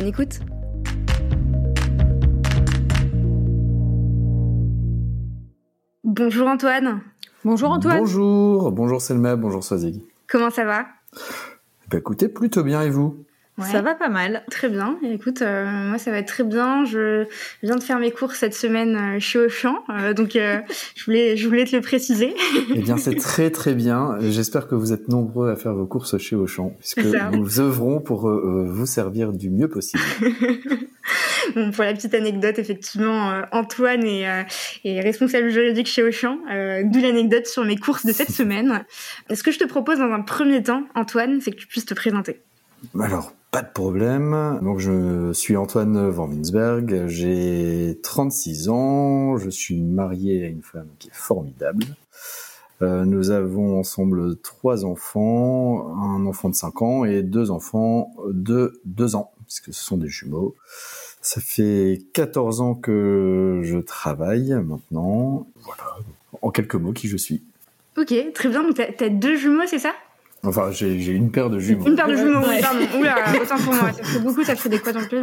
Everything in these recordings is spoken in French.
Bonne écoute Bonjour Antoine. Bonjour Antoine. Bonjour, bonjour Selma, bonjour Swazig. Comment ça va? Bah écoutez, plutôt bien et vous? Ça va pas mal. Très bien. écoute, euh, moi ça va très bien. Je viens de faire mes cours cette semaine euh, chez Auchan, euh, donc je voulais je voulais te le préciser. eh bien, c'est très très bien. J'espère que vous êtes nombreux à faire vos courses chez Auchan, puisque nous œuvrons pour vous servir du mieux possible. bon, pour la petite anecdote, effectivement, Antoine est, est, responsable juridique chez Auchan, d'où l'anecdote sur mes courses de cette semaine. Ce que je te propose dans un premier temps, Antoine, c'est que tu puisses te présenter. Alors, pas de problème. Donc je suis Antoine Van Winsberg, j'ai 36 ans, je suis marié à une femme qui est formidable. Euh, nous avons ensemble trois enfants, un enfant de 5 ans et deux enfants de 2 ans, puisque ce sont des jumeaux. Ça fait 14 ans que je travaille maintenant. Voilà, en quelques mots, qui je suis. Ok, très bien. Donc, tu as deux jumeaux, c'est ça? Enfin, j'ai une paire de jumeaux. Une paire de jumeaux, oui, pardon. Oula, autant pour moi. Ça fait beaucoup, ça fait des quadruplés.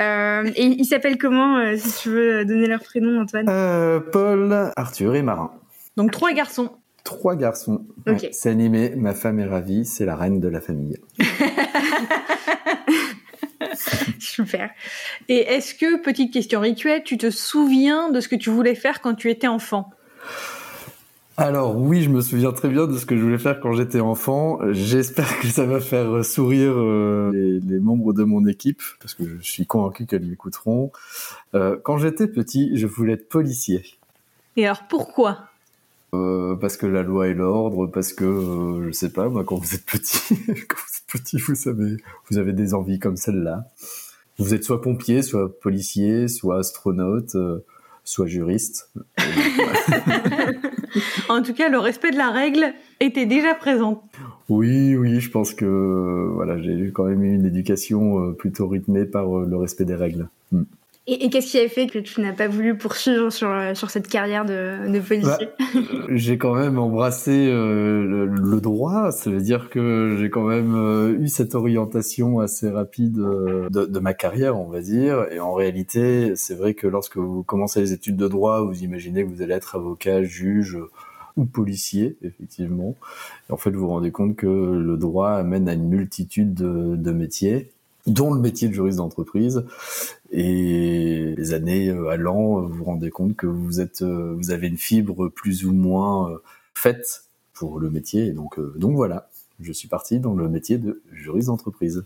Euh, et ils s'appellent comment, euh, si tu veux donner leur prénom, Antoine? Euh, Paul, Arthur et Marin. Donc trois garçons. Trois garçons. c'est animé. Ma femme est ravie. C'est la reine de la famille. Super. Et est-ce que, petite question rituelle, tu te souviens de ce que tu voulais faire quand tu étais enfant? Alors oui, je me souviens très bien de ce que je voulais faire quand j'étais enfant. J'espère que ça va faire sourire euh, les, membres de mon équipe, parce que je suis convaincu qu'elles m'écouteront. Euh, quand j'étais petit, je voulais être policier. Et alors pourquoi? Euh, Parce que la loi et l'ordre, parce que je sais pas, moi quand vous êtes petit, quand vous êtes petit, vous savez, vous avez des envies comme celle-là. Vous êtes soit pompier, soit policier, soit astronaute soit juriste. en tout cas, le respect de la règle était déjà présent. Oui, oui, je pense que voilà, j'ai quand même eu une éducation euh, plutôt rythmée par euh, le respect des règles. Hmm. Et, qu'est-ce qui a fait que tu n'as pas voulu poursuivre sur, euh, sur cette carrière de, de policier bah, J'ai quand même embrassé euh, le, droit, ça veut dire que j'ai quand même euh, eu cette orientation assez rapide de, de, ma carrière, on va dire. Et en réalité, c'est vrai que lorsque vous commencez les études de droit, vous imaginez que vous allez être avocat, juge ou policier, effectivement. Et en fait, vous vous rendez compte que le droit amène à une multitude de, de métiers dont le métier de juriste d'entreprise. Et les années euh, allant, vous vous rendez compte que vous êtes, euh, vous avez une fibre plus ou moins euh, faite pour le métier. Donc voilà, je suis parti dans le métier de juriste d'entreprise.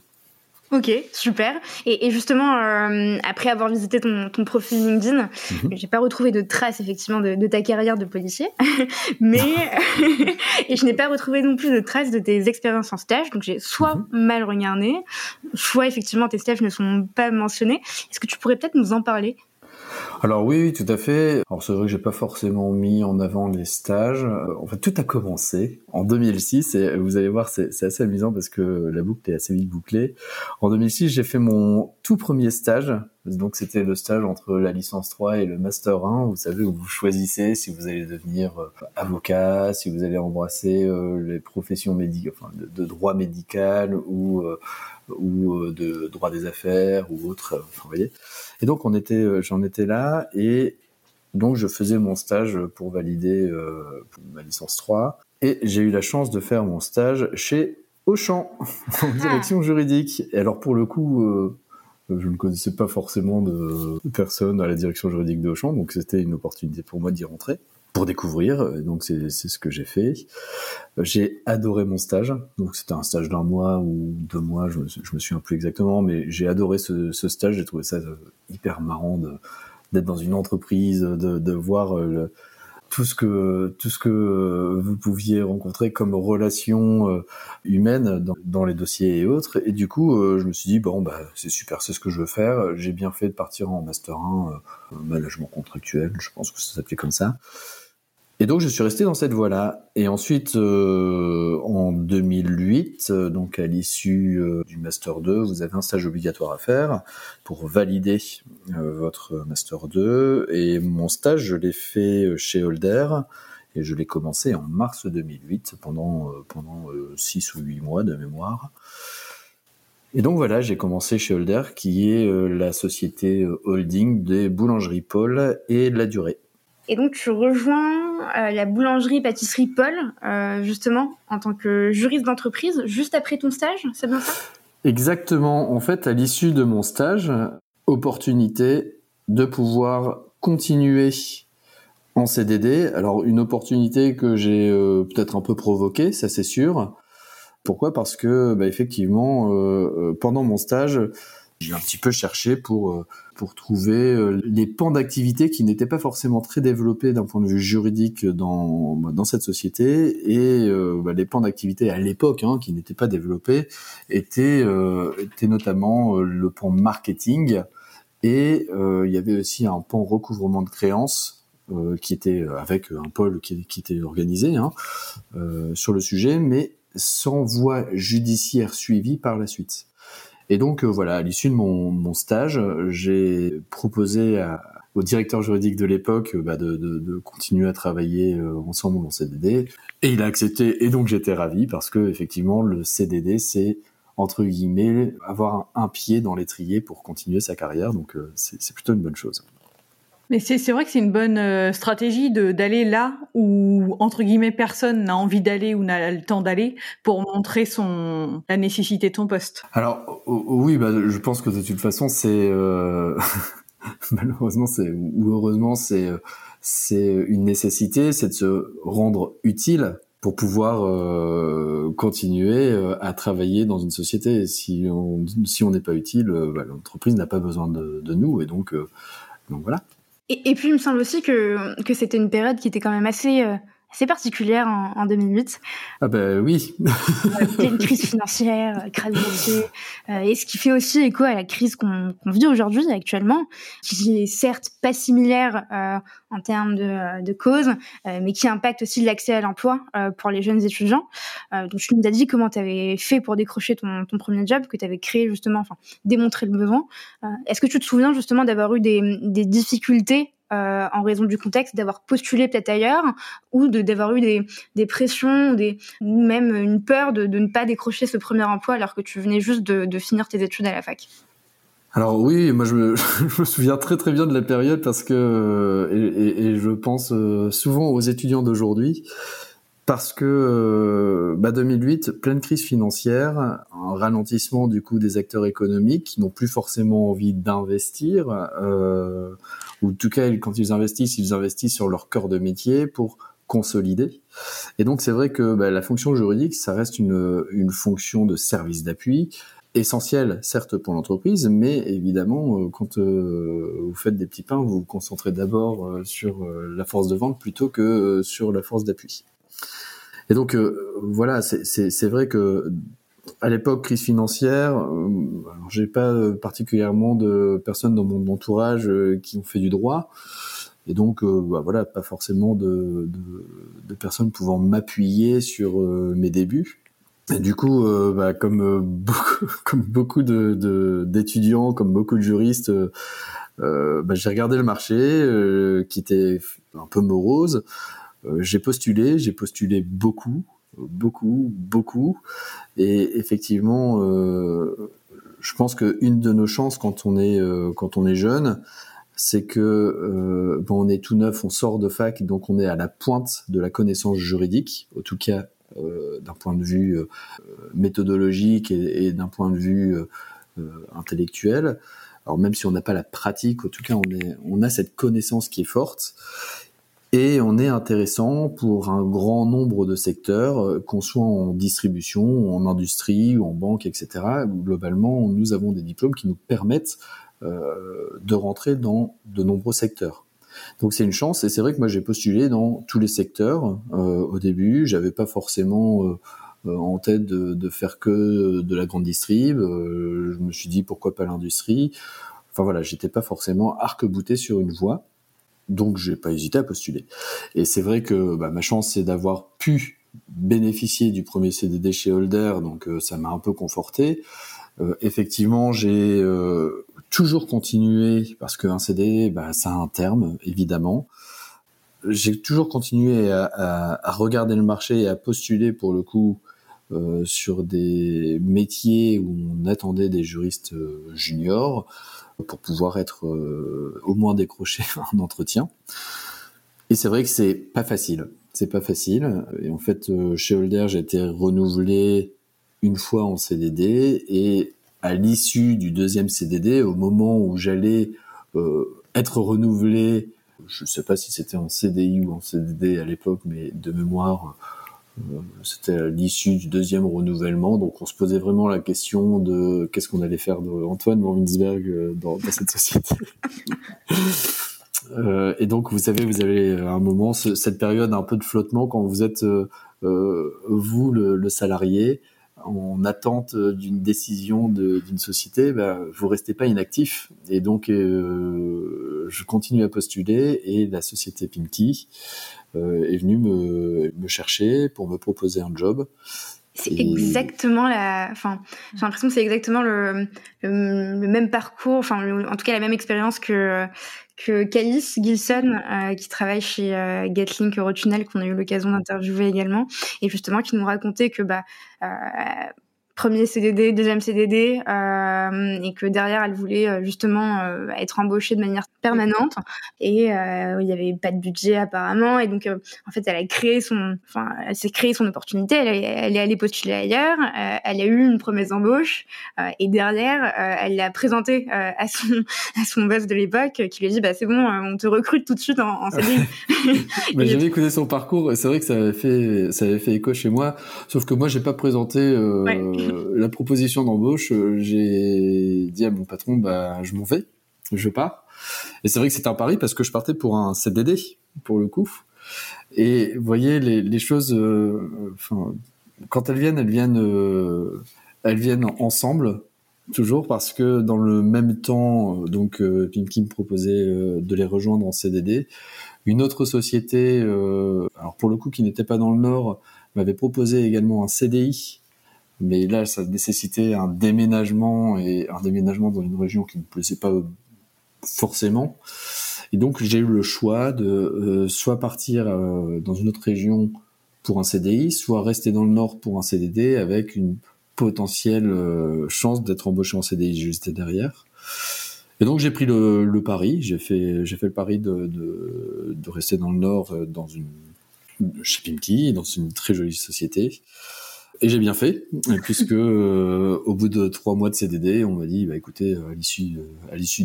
Ok, super. Et, justement, euh, après avoir visité ton, profil LinkedIn, mhm. j'ai pas retrouvé de traces effectivement de, ta carrière de policier, mais et je n'ai pas retrouvé non plus de traces de tes expériences en stage. Donc j'ai soit mhm. mal regardé, soit effectivement tes stages ne sont pas mentionnés. Est-ce que tu pourrais peut-être nous en parler alors oui, tout à fait. Alors c'est vrai que j'ai pas forcément mis en avant les stages. Euh, en fait, tout a commencé en 2006 et vous allez voir, c'est assez amusant parce que la boucle est assez vite bouclée. En 2006, j'ai fait mon tout premier stage. Donc c'était le stage entre la licence 3 et le master 1. Vous savez où vous choisissez si vous allez devenir euh, avocat, si vous allez embrasser euh, les professions médicales, enfin de, droit médical ou ou de droit des affaires ou autre. Enfin, vous voyez. Et donc on était, euh, j'en étais là et donc je faisais mon stage pour valider euh, ma licence 3 et j'ai eu la chance de faire mon stage chez Auchan en direction juridique. Et alors pour le coup, euh, je ne connaissais pas forcément de personne à la direction juridique de Auchan, donc c'était une opportunité pour moi d'y rentrer pour découvrir. Donc c'est ce que j'ai fait. J'ai adoré mon stage. Donc c'était un stage d'un mois ou deux mois, je me, souviens plus exactement, mais j'ai adoré ce, ce stage. J'ai trouvé ça hyper marrant d'être dans une entreprise, de, de voir euh, le, tout ce que tout ce que vous pouviez rencontrer comme relation euh, humaine dans, dans, les dossiers et autres. Et du coup, je me suis dit bon bah c'est super, c'est ce que je veux faire. J'ai bien fait de partir en master 1 management contractuel, je pense que ça s'appelait comme ça. Et donc je suis resté dans cette voie-là. Et ensuite, euh, en 2008, euh, donc à l'issue euh, du master 2, vous avez un stage obligatoire à faire pour valider votre master 2. Et mon stage, je l'ai fait chez Holder et je l'ai commencé en mars 2008 pendant pendant six ou huit mois de mémoire. Et donc voilà, j'ai commencé chez Holder, qui est la société holding des boulangeries Paul et la durée. Et donc tu rejoins euh, la boulangerie pâtisserie Paul, euh, justement, en tant que juriste d'entreprise, juste après ton stage, c'est bien ça? Exactement. En fait, à l'issue de mon stage, opportunité de pouvoir continuer en CDD. Alors une opportunité que j'ai euh, peut-être un peu provoquée, ça c'est sûr. Pourquoi? Parce que bah, effectivement, pendant mon stage, j'ai un petit peu cherché pour euh, pour trouver euh, les pans d'activité qui n'étaient pas forcément très développés d'un point de vue juridique dans bah, dans cette société et euh, bah, les pans d'activité à l'époque hein, qui n'étaient pas développés étaient étaient notamment le pan marketing et il y avait aussi un pan recouvrement de créances qui était avec un pôle qui, qui était organisé hein, sur le sujet mais sans voie judiciaire suivie par la suite. Et donc euh, voilà, à l'issue de mon, mon stage, j'ai proposé à, au directeur juridique de l'époque bah, de, de, de, continuer à travailler euh, ensemble dans CDD, et il a accepté. Et donc j'étais ravi parce que effectivement le CDD c'est entre guillemets avoir un, pied dans l'étrier pour continuer sa carrière, donc euh, c'est plutôt une bonne chose. Mais c'est vrai que c'est une bonne euh, stratégie de d'aller là où entre guillemets personne n'a envie d'aller ou n'a le temps d'aller pour montrer son la nécessité de ton poste. Alors oui, bah, je pense que de toute façon c'est euh, malheureusement c'est ou heureusement c'est c'est une nécessité, c'est de se rendre utile pour pouvoir euh, continuer euh, à travailler dans une société. Si on si on n'est pas utile, bah, l'entreprise n'a pas besoin de, de nous et donc donc voilà. Et, puis, il me semble aussi que, que c'était une période qui était quand même assez, euh, assez particulière en, en 2008. Ah ben oui. une crise financière, euh, crise boursier, euh, et ce qui fait aussi écho à la crise qu'on vit aujourd'hui actuellement, qui est certes pas similaire euh, en termes de, euh, de cause, euh, mais qui impacte aussi l'accès à l'emploi pour les jeunes étudiants. donc tu nous as dit comment tu avais fait pour décrocher ton, ton premier job, que tu avais créé justement, enfin démontré le besoin. Est-ce que tu te souviens justement d'avoir eu des, des difficultés euh, en raison du contexte, d'avoir postulé peut-être ailleurs, ou d'avoir eu des, des pressions, des, ou même une peur de, de, ne pas décrocher ce premier emploi alors que tu venais juste de, de finir tes études à la fac. Alors oui, moi je me, je me, souviens très très bien de la période parce que et, et, et je pense euh, souvent aux étudiants d'aujourd'hui parce que euh, bah 2008, pleine crise financière, un ralentissement du coup des acteurs économiques qui n'ont plus forcément envie d'investir, euh, ou en tout cas quand ils investissent, ils investissent sur leur cœur de métier pour consolider. Et donc c'est vrai que bah, la fonction juridique, ça reste une, une fonction de service d'appui essentielle certes pour l'entreprise, mais évidemment euh, quand euh, vous faites des petits pains, vous vous concentrez d'abord euh, sur la force de vente plutôt que sur la force d'appui. Et donc euh, voilà, c'est vrai que à l'époque crise financière, euh, j'ai pas euh, particulièrement de personnes dans mon entourage qui ont fait du droit. Et donc, bah, voilà, pas forcément de, de, de personnes pouvant m'appuyer sur mes débuts. Et du coup, bah, comme beaucoup, comme beaucoup de d'étudiants, comme beaucoup de juristes, bah, j'ai regardé le marché qui était un peu morose. Euh, j'ai postulé, j'ai postulé beaucoup, beaucoup, beaucoup, et effectivement, euh, je pense qu'une de nos chances quand on est euh, quand on est jeune, c'est que bon, on est tout neuf, on sort de fac, donc on est à la pointe de la connaissance juridique, en tout cas d'un point de vue méthodologique et, et d'un point de vue intellectuel. Alors même si on n'a pas la pratique, en tout cas on, est, on a cette connaissance qui est forte et on est intéressant pour un grand nombre de secteurs, euh, qu'on soit en distribution, en industrie ou en banque, etc. Globalement, nous avons des diplômes qui nous permettent euh, de rentrer dans de nombreux secteurs. Donc c'est une chance et c'est vrai que moi j'ai postulé dans tous les secteurs au début. J'avais pas forcément en tête de, de, faire que de la grande distrib. je me suis dit pourquoi pas l'industrie. Enfin voilà, j'étais pas forcément arc-bouté sur une voie. Donc j'ai pas hésité à postuler. Et c'est vrai que bah, ma chance c'est d'avoir pu bénéficier du premier CDD chez Holder, donc euh, ça m'a un peu conforté. Euh, effectivement, j'ai euh, toujours continué parce qu'un CDD, bah, ça a un terme évidemment. J'ai toujours continué à, à, regarder le marché et à postuler pour le coup sur des métiers où on attendait des juristes juniors pour pouvoir être euh, au moins décroché un entretien. Et c'est vrai que c'est pas facile. C'est pas facile. Et en fait, euh, chez Holder, j'ai été renouvelé une fois en CDD et à l'issue du deuxième CDD, au moment où j'allais euh, être renouvelé, je ne sais pas si c'était en CDI ou en CDD à l'époque, mais de mémoire, c'était l'issue du deuxième renouvellement, donc on se posait vraiment la question de qu'est-ce qu'on allait faire de Antoine von Winsberg euh, dans, dans cette société. euh, et donc vous savez, vous avez un moment cette période un peu de flottement quand vous êtes euh, vous le, le, salarié en attente d'une décision d'une société, bah, vous restez pas inactif. Et donc, euh, je continue à postuler et la société Pinky euh, est venue me, me chercher pour me proposer un job. C'est exactement la. Enfin, j'ai l'impression que c'est exactement le, le, même parcours, enfin, en tout cas la même expérience que que Calice Gilson, euh, qui travaille chez euh, Gatlink Eurotunnel, qu'on a eu l'occasion d'interviewer également, et justement qui nous racontait que bah euh, premier CDD, deuxième CDD, euh, et que derrière elle voulait euh, justement euh, être embauchée de manière permanente. Et euh, il y avait pas de budget apparemment, et donc en fait elle a créé son, enfin elle s'est créé son opportunité. Elle, elle est allée postuler ailleurs. elle a eu une promesse d'embauche, et derrière elle l'a présentée à son à son boss de l'époque, qui lui a dit bah c'est bon, on te recrute tout de suite en, en CDI. bah, J'avais écouté son parcours, c'est vrai que ça avait fait ça avait fait écho chez moi, sauf que moi j'ai pas présenté. Ouais euh, la proposition d'embauche, euh, j'ai dit à mon patron, bah, je m'en vais, je pars. Et c'est vrai que c'était un pari parce que je partais pour un CDD, pour le coup. Et vous voyez, les, choses, euh, quand elles viennent, elles viennent, elles viennent ensemble, toujours parce que dans le même temps, donc euh, Pimki me proposait de les rejoindre en CDD. Une autre société, alors pour le coup qui n'était pas dans le Nord, m'avait proposé également un CDI mais là, ça nécessitait un déménagement et un déménagement dans une région qui ne plaisait pas forcément. Et donc, j'ai eu le choix de euh, soit partir euh, dans une autre région pour un CDI, soit rester dans le Nord pour un CDD avec une potentielle euh, chance d'être embauché en CDI juste derrière. Et donc j'ai pris le, le pari, j'ai fait j'ai fait le pari de, de, de, rester dans le Nord dans une chez Pimki, dans une très jolie société. Et j'ai bien fait, puisque euh, au bout de trois mois de CDD, on m'a dit, bah écoutez, euh, à l'issue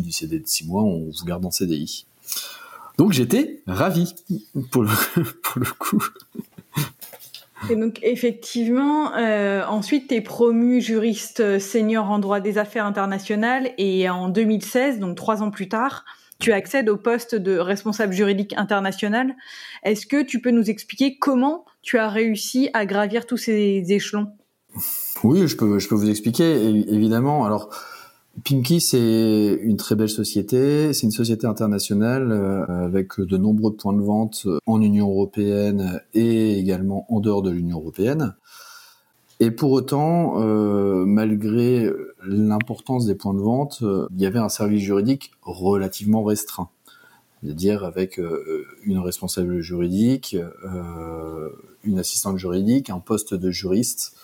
euh, du CDD de six mois, on vous garde en CDI. Donc j'étais ravi pour le, coup. Et donc effectivement, euh, ensuite tu es promu juriste senior en droit des affaires internationales et en 2016, donc trois ans plus tard, tu accèdes au poste de responsable juridique international. Est-ce que tu peux nous expliquer comment tu as réussi à gravir tous ces échelons Oui, je peux, vous expliquer, évidemment. Alors, Pinky, c'est une très belle société. C'est une société internationale euh, avec de nombreux points de vente en Union européenne et également en dehors de l'Union européenne. Et pour autant, euh, malgré l'importance des points de vente, euh, il y avait un service juridique relativement restreint. C'est-à-dire avec euh, une responsable juridique, euh, une assistante juridique, un poste de juriste.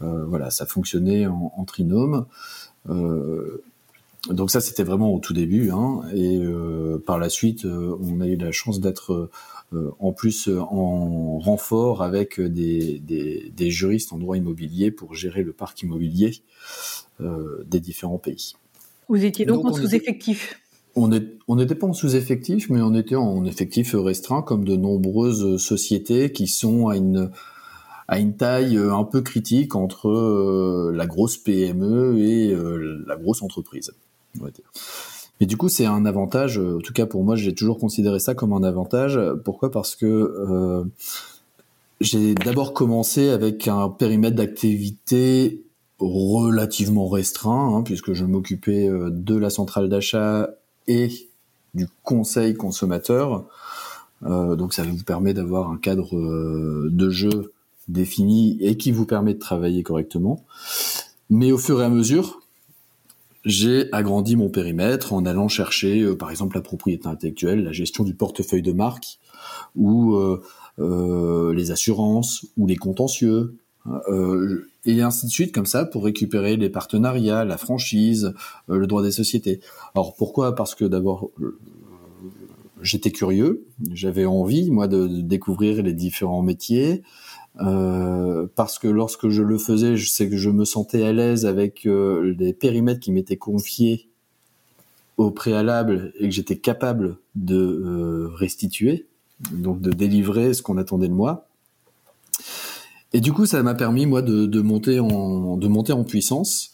voilà, ça fonctionnait en, en trinôme. donc ça, c'était vraiment au tout début. Hein, et par la suite, on a eu la chance d'être euh, en plus euh, en renfort avec des, des, des, juristes en droit immobilier pour gérer le parc immobilier euh, des différents pays. Vous étiez donc, en sous-effectif on n'était pas en sous-effectif, mais on était en effectif restreint, comme de nombreuses sociétés qui sont à une, à une taille un peu critique entre la grosse PME et la grosse entreprise. Et du coup, c'est un avantage. En tout cas, pour moi, j'ai toujours considéré ça comme un avantage. Pourquoi? Parce que euh, j'ai d'abord commencé avec un périmètre d'activité relativement restreint, hein, puisque je m'occupais euh, de la centrale d'achat et du conseil consommateur. Euh, donc ça vous permet d'avoir un cadre euh, de jeu défini et qui vous permet de travailler correctement. Mais au fur et à mesure, j'ai agrandi mon périmètre en allant chercher, euh, par exemple, la propriété intellectuelle, la gestion du portefeuille de marque, ou les assurances, ou les contentieux, et ainsi de suite, comme ça, pour récupérer les partenariats, la franchise, le droit des sociétés. Alors pourquoi? Parce que d'abord, j'étais curieux, j'avais envie moi de, découvrir les différents métiers euh, parce que lorsque je le faisais, je sais que je me sentais à l'aise avec euh, les périmètres qui m'étaient confiés au préalable et que j'étais capable de euh, restituer, donc de délivrer ce qu'on attendait de moi. Et du coup, ça m'a permis moi de, de, monter en de monter en puissance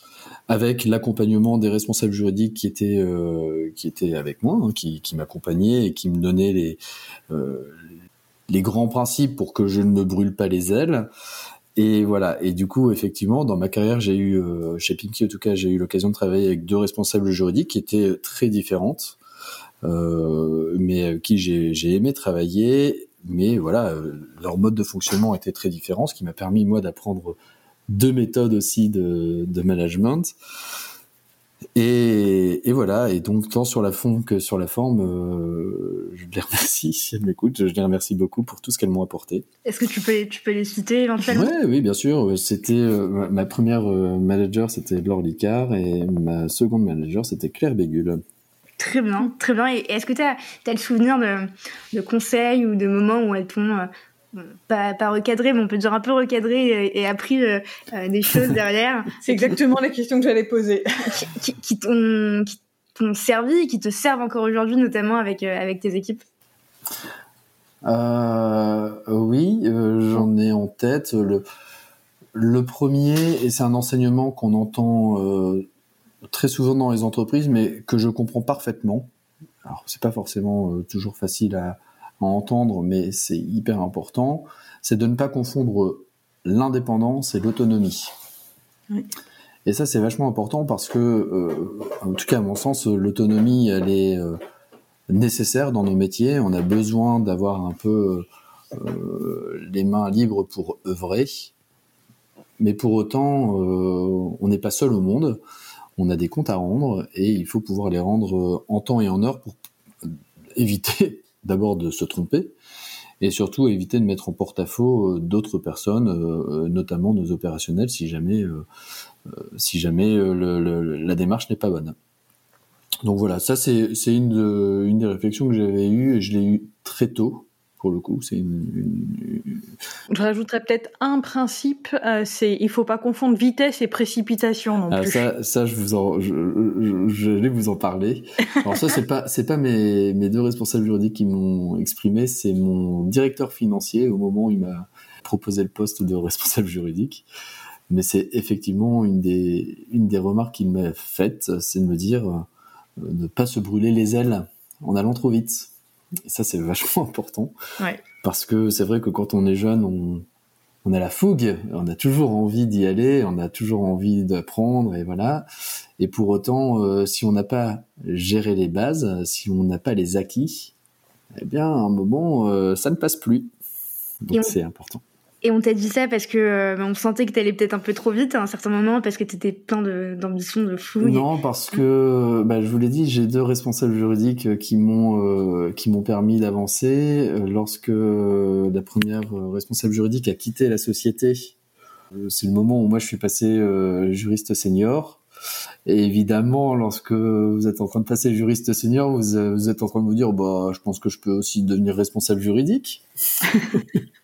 avec l'accompagnement des responsables juridiques qui étaient euh, qui étaient avec moi, hein, qui, qui m'accompagnaient et qui me donnaient les euh, les grands principes pour que je ne me brûle pas les ailes. Et voilà. Et du coup, effectivement, dans ma carrière, j'ai eu euh, chez Pinky, en tout cas, j'ai eu l'occasion de travailler avec deux responsables juridiques qui étaient très différentes, euh, mais avec qui j'ai aimé travailler. Mais voilà, leur mode de fonctionnement était très différent, ce qui m'a permis moi d'apprendre deux méthodes aussi de, de management. Et, et, voilà, et donc tant sur la fond que sur la forme, euh, je les remercie si elles m'écoutent, je les remercie beaucoup pour tout ce qu'elles m'ont apporté. Est-ce que tu peux, tu peux les citer éventuellement? Ouais, Oui, bien sûr. C'était euh, ma première euh, manager, c'était Laure Licard, et ma seconde manager, c'était Claire Bégul. Très bien, très bien. Et est-ce que tu as, as, le souvenir de, de, conseils ou de moments où elles t'ont pas, pas recadré, mais on peut dire un peu recadré et, appris euh, euh, des choses derrière. C'est exactement la question que j'allais poser. qui, qui, t'ont servi, qui te servent encore aujourd'hui, notamment avec, euh, avec tes équipes? Oui, j'en ai en tête. Le, le premier, et c'est un enseignement qu'on entend très souvent dans les entreprises, mais que je comprends parfaitement. Alors, c'est pas forcément toujours facile à, entendre, mais c'est hyper important, c'est de ne pas confondre l'indépendance et l'autonomie. Et ça, c'est vachement important parce que, euh, en tout cas, à mon sens, l'autonomie, elle est euh, nécessaire dans nos métiers. On a besoin d'avoir un peu euh, les mains libres pour œuvrer. Mais pour autant, on n'est pas seul au monde. On a des comptes à rendre et il faut pouvoir les rendre en temps et en heure pour éviter d'abord de se tromper et surtout éviter de mettre en porte-à-faux euh, d'autres personnes, euh, notamment nos opérationnels, si jamais, euh, si jamais la démarche n'est pas bonne. Donc voilà, ça c'est une, des réflexions que j'avais eues et je l'ai eu très tôt pour le coup. C'est une, Je rajouterais peut-être un principe, euh, c'est il faut pas confondre vitesse et précipitation non ah, plus. Ça, ça, je vous en, je, je, vais vous en parler. Alors ça, c'est pas, c'est pas mes, mes deux responsables juridiques qui m'ont exprimé, c'est mon directeur financier au moment où il m'a proposé le poste de responsable juridique. Mais c'est effectivement une des, une des remarques qu'il m'a faites, c'est de me dire euh, ne pas se brûler les ailes en allant trop vite. Et ça, c'est vachement important. Parce que c'est vrai que quand on est jeune, on, on a la fougue, on a toujours envie d'y aller, on a toujours envie d'apprendre, et voilà. Et pour autant, euh, si on n'a pas géré les bases, si on n'a pas les acquis, eh bien, à un moment, euh, ça ne passe plus. Donc c'est important. Et on t'a dit ça parce que euh, on sentait que t'allais peut-être un peu trop vite à un certain moment parce que t'étais plein d'ambition, de, de fou. Non, parce que bah, je vous l'ai dit, j'ai deux responsables juridiques qui m'ont euh, qui m'ont permis d'avancer. Euh, lorsque la première responsable juridique a quitté la société, c'est le moment où moi je suis passé juriste senior. Et évidemment, lorsque vous êtes en train de passer juriste senior, vous, vous êtes en train de vous dire, bah, je pense que je peux aussi devenir responsable juridique.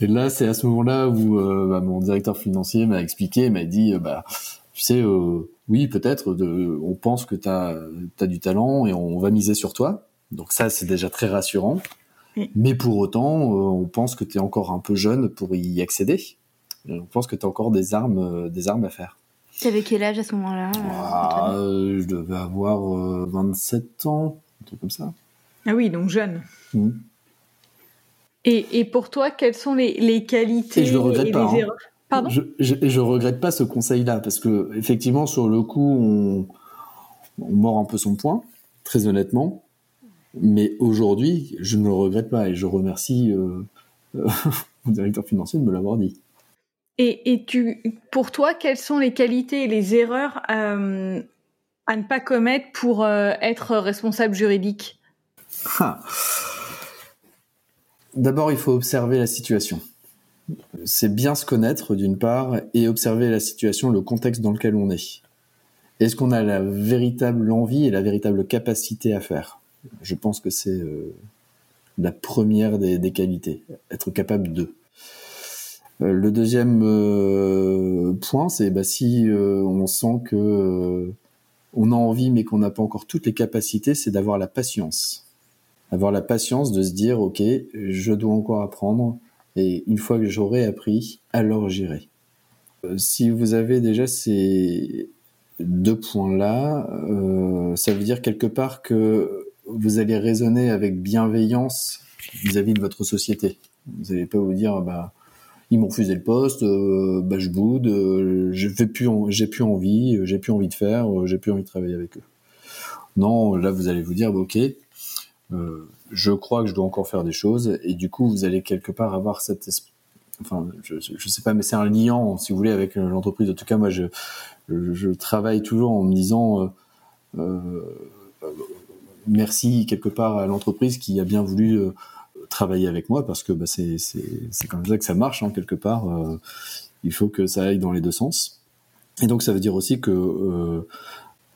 et là, c'est à ce moment-là où euh, bah, mon directeur financier m'a expliqué, m'a dit, euh, bah, tu sais, euh, oui, peut-être, on pense que tu as, du talent et on va miser sur toi. Donc ça, c'est déjà très rassurant. Mais pour autant, on pense que tu es encore un peu jeune pour y accéder. on pense que tu as encore des armes, des armes à faire. Tu avais quel âge à ce moment-là ah, Je devais avoir 27 ans, un truc comme ça. Ah oui, donc jeune. Mmh. Et, pour toi, quelles sont les, qualités et, je le regrette pas, hein. Pardon je, je, regrette pas ce conseil-là parce que effectivement, sur le coup, on, on mord un peu son point, très honnêtement. Mais aujourd'hui, je ne le regrette pas et je remercie euh, euh mon directeur financier de me l'avoir dit. Et, et, tu, pour toi, quelles sont les qualités et les erreurs euh, à ne pas commettre pour euh, être responsable juridique? Ah. D'abord, il faut observer la situation. C'est bien se connaître d'une part et observer la situation, le contexte dans lequel on est. Est-ce qu'on a la véritable envie et la véritable capacité à faire? Je pense que c'est euh, la première des, qualités, être capable de. Euh, le deuxième euh, point, c'est bah, si on sent que on a envie mais qu'on n'a pas encore toutes les capacités, c'est d'avoir la patience avoir la patience de se dire ok je dois encore apprendre et une fois que j'aurai appris alors j'irai euh, si vous avez déjà ces deux points là euh, ça veut dire quelque part que vous allez raisonner avec bienveillance vis-à-vis de votre société vous n'allez pas vous dire bah ils m'ont refusé le poste, euh, bah je boude, je fais plus, j'ai plus envie, j'ai plus envie de faire, j'ai plus envie de travailler avec eux. Non, là vous allez vous dire, bah, ok, euh, je crois que je dois encore faire des choses et du coup vous allez quelque part avoir cette enfin je, je sais pas mais c'est un lien si vous voulez avec euh, l'entreprise. En tout cas moi je je travaille toujours en me disant euh, euh, merci quelque part à l'entreprise qui a bien voulu travailler avec moi parce que bah, c'est c'est c'est comme ça que ça marche hein, quelque part il faut que ça aille dans les deux sens. Et donc ça veut dire aussi que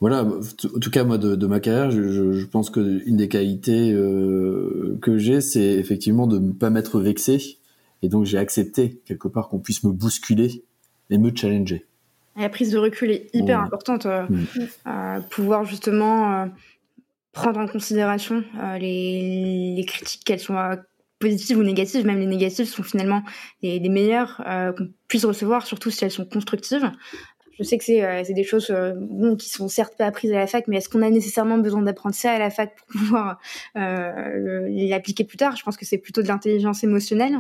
voilà, en tout cas moi de, ma carrière, je, pense que une des qualités euh, que j'ai, c'est effectivement de ne pas m'être vexé, et donc j'ai accepté quelque part qu'on puisse me bousculer et me challenger. la prise de recul est hyper importante, euh, mm. pouvoir justement euh, prendre en considération les, critiques, qu'elles soient positives ou négatives, même les négatives sont finalement les, les meilleures qu'on puisse recevoir, surtout si elles sont constructives. Je sais que c'est euh, des choses euh, bon, qui sont certes pas apprises à la fac, mais est-ce qu'on a nécessairement besoin d'apprendre ça à la fac pour pouvoir euh, l'appliquer plus tard? Je pense que c'est plutôt de l'intelligence émotionnelle.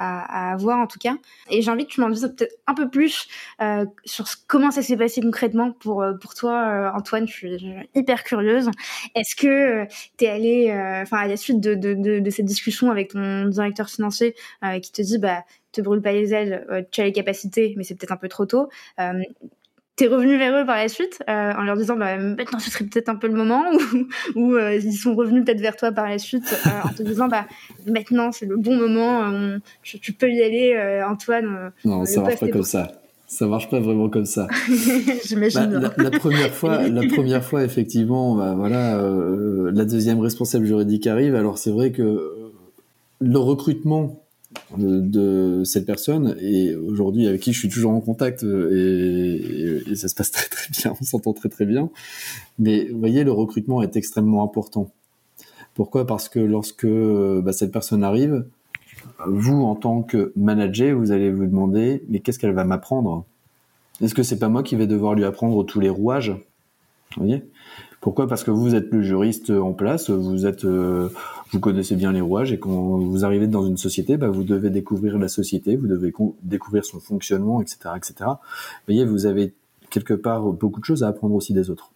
Euh, à, à, avoir en tout cas. Et j'ai envie que tu m'en dises peut-être un peu plus euh, sur comment ça s'est passé concrètement pour euh, pour toi, Antoine. Je suis hyper curieuse. Est-ce que tu es allé, enfin à la suite de, de, de, de, cette discussion avec ton directeur financier qui te dit bah te brûle pas les ailes, euh, tu as les capacités, mais c'est peut-être un peu trop tôt. Euh, T'es revenu vers eux par la suite euh, en leur disant bah, maintenant ce serait peut-être un peu le moment ou, euh, ils sont revenus peut-être vers toi par la suite en te disant bah maintenant c'est le bon moment tu, peux y aller Antoine non ça marche pas comme ça. Ça marche pas vraiment comme ça. J'imagine bah, la, première fois la première fois effectivement bah, voilà la deuxième responsable juridique arrive. Alors c'est vrai que le recrutement de, cette personne. Et aujourd'hui avec qui je suis toujours en contact euh, et, ça se passe très très bien, on s'entend très très bien. Mais vous voyez, le recrutement est extrêmement important. Pourquoi? Parce que lorsque bah, cette personne arrive, vous en tant que manager, vous allez vous demander mais qu'est-ce qu'elle va m'apprendre? Est-ce que c'est pas moi qui vais devoir lui apprendre tous les rouages? Vous voyez? Pourquoi? Parce que vous êtes le juriste en place, vous êtes, euh, vous connaissez bien les rouages et quand vous arrivez dans une société, bah, vous devez découvrir la société, vous devez découvrir son fonctionnement, etc., etc. Vous voyez, vous avez quelque part beaucoup de choses à apprendre aussi des autres.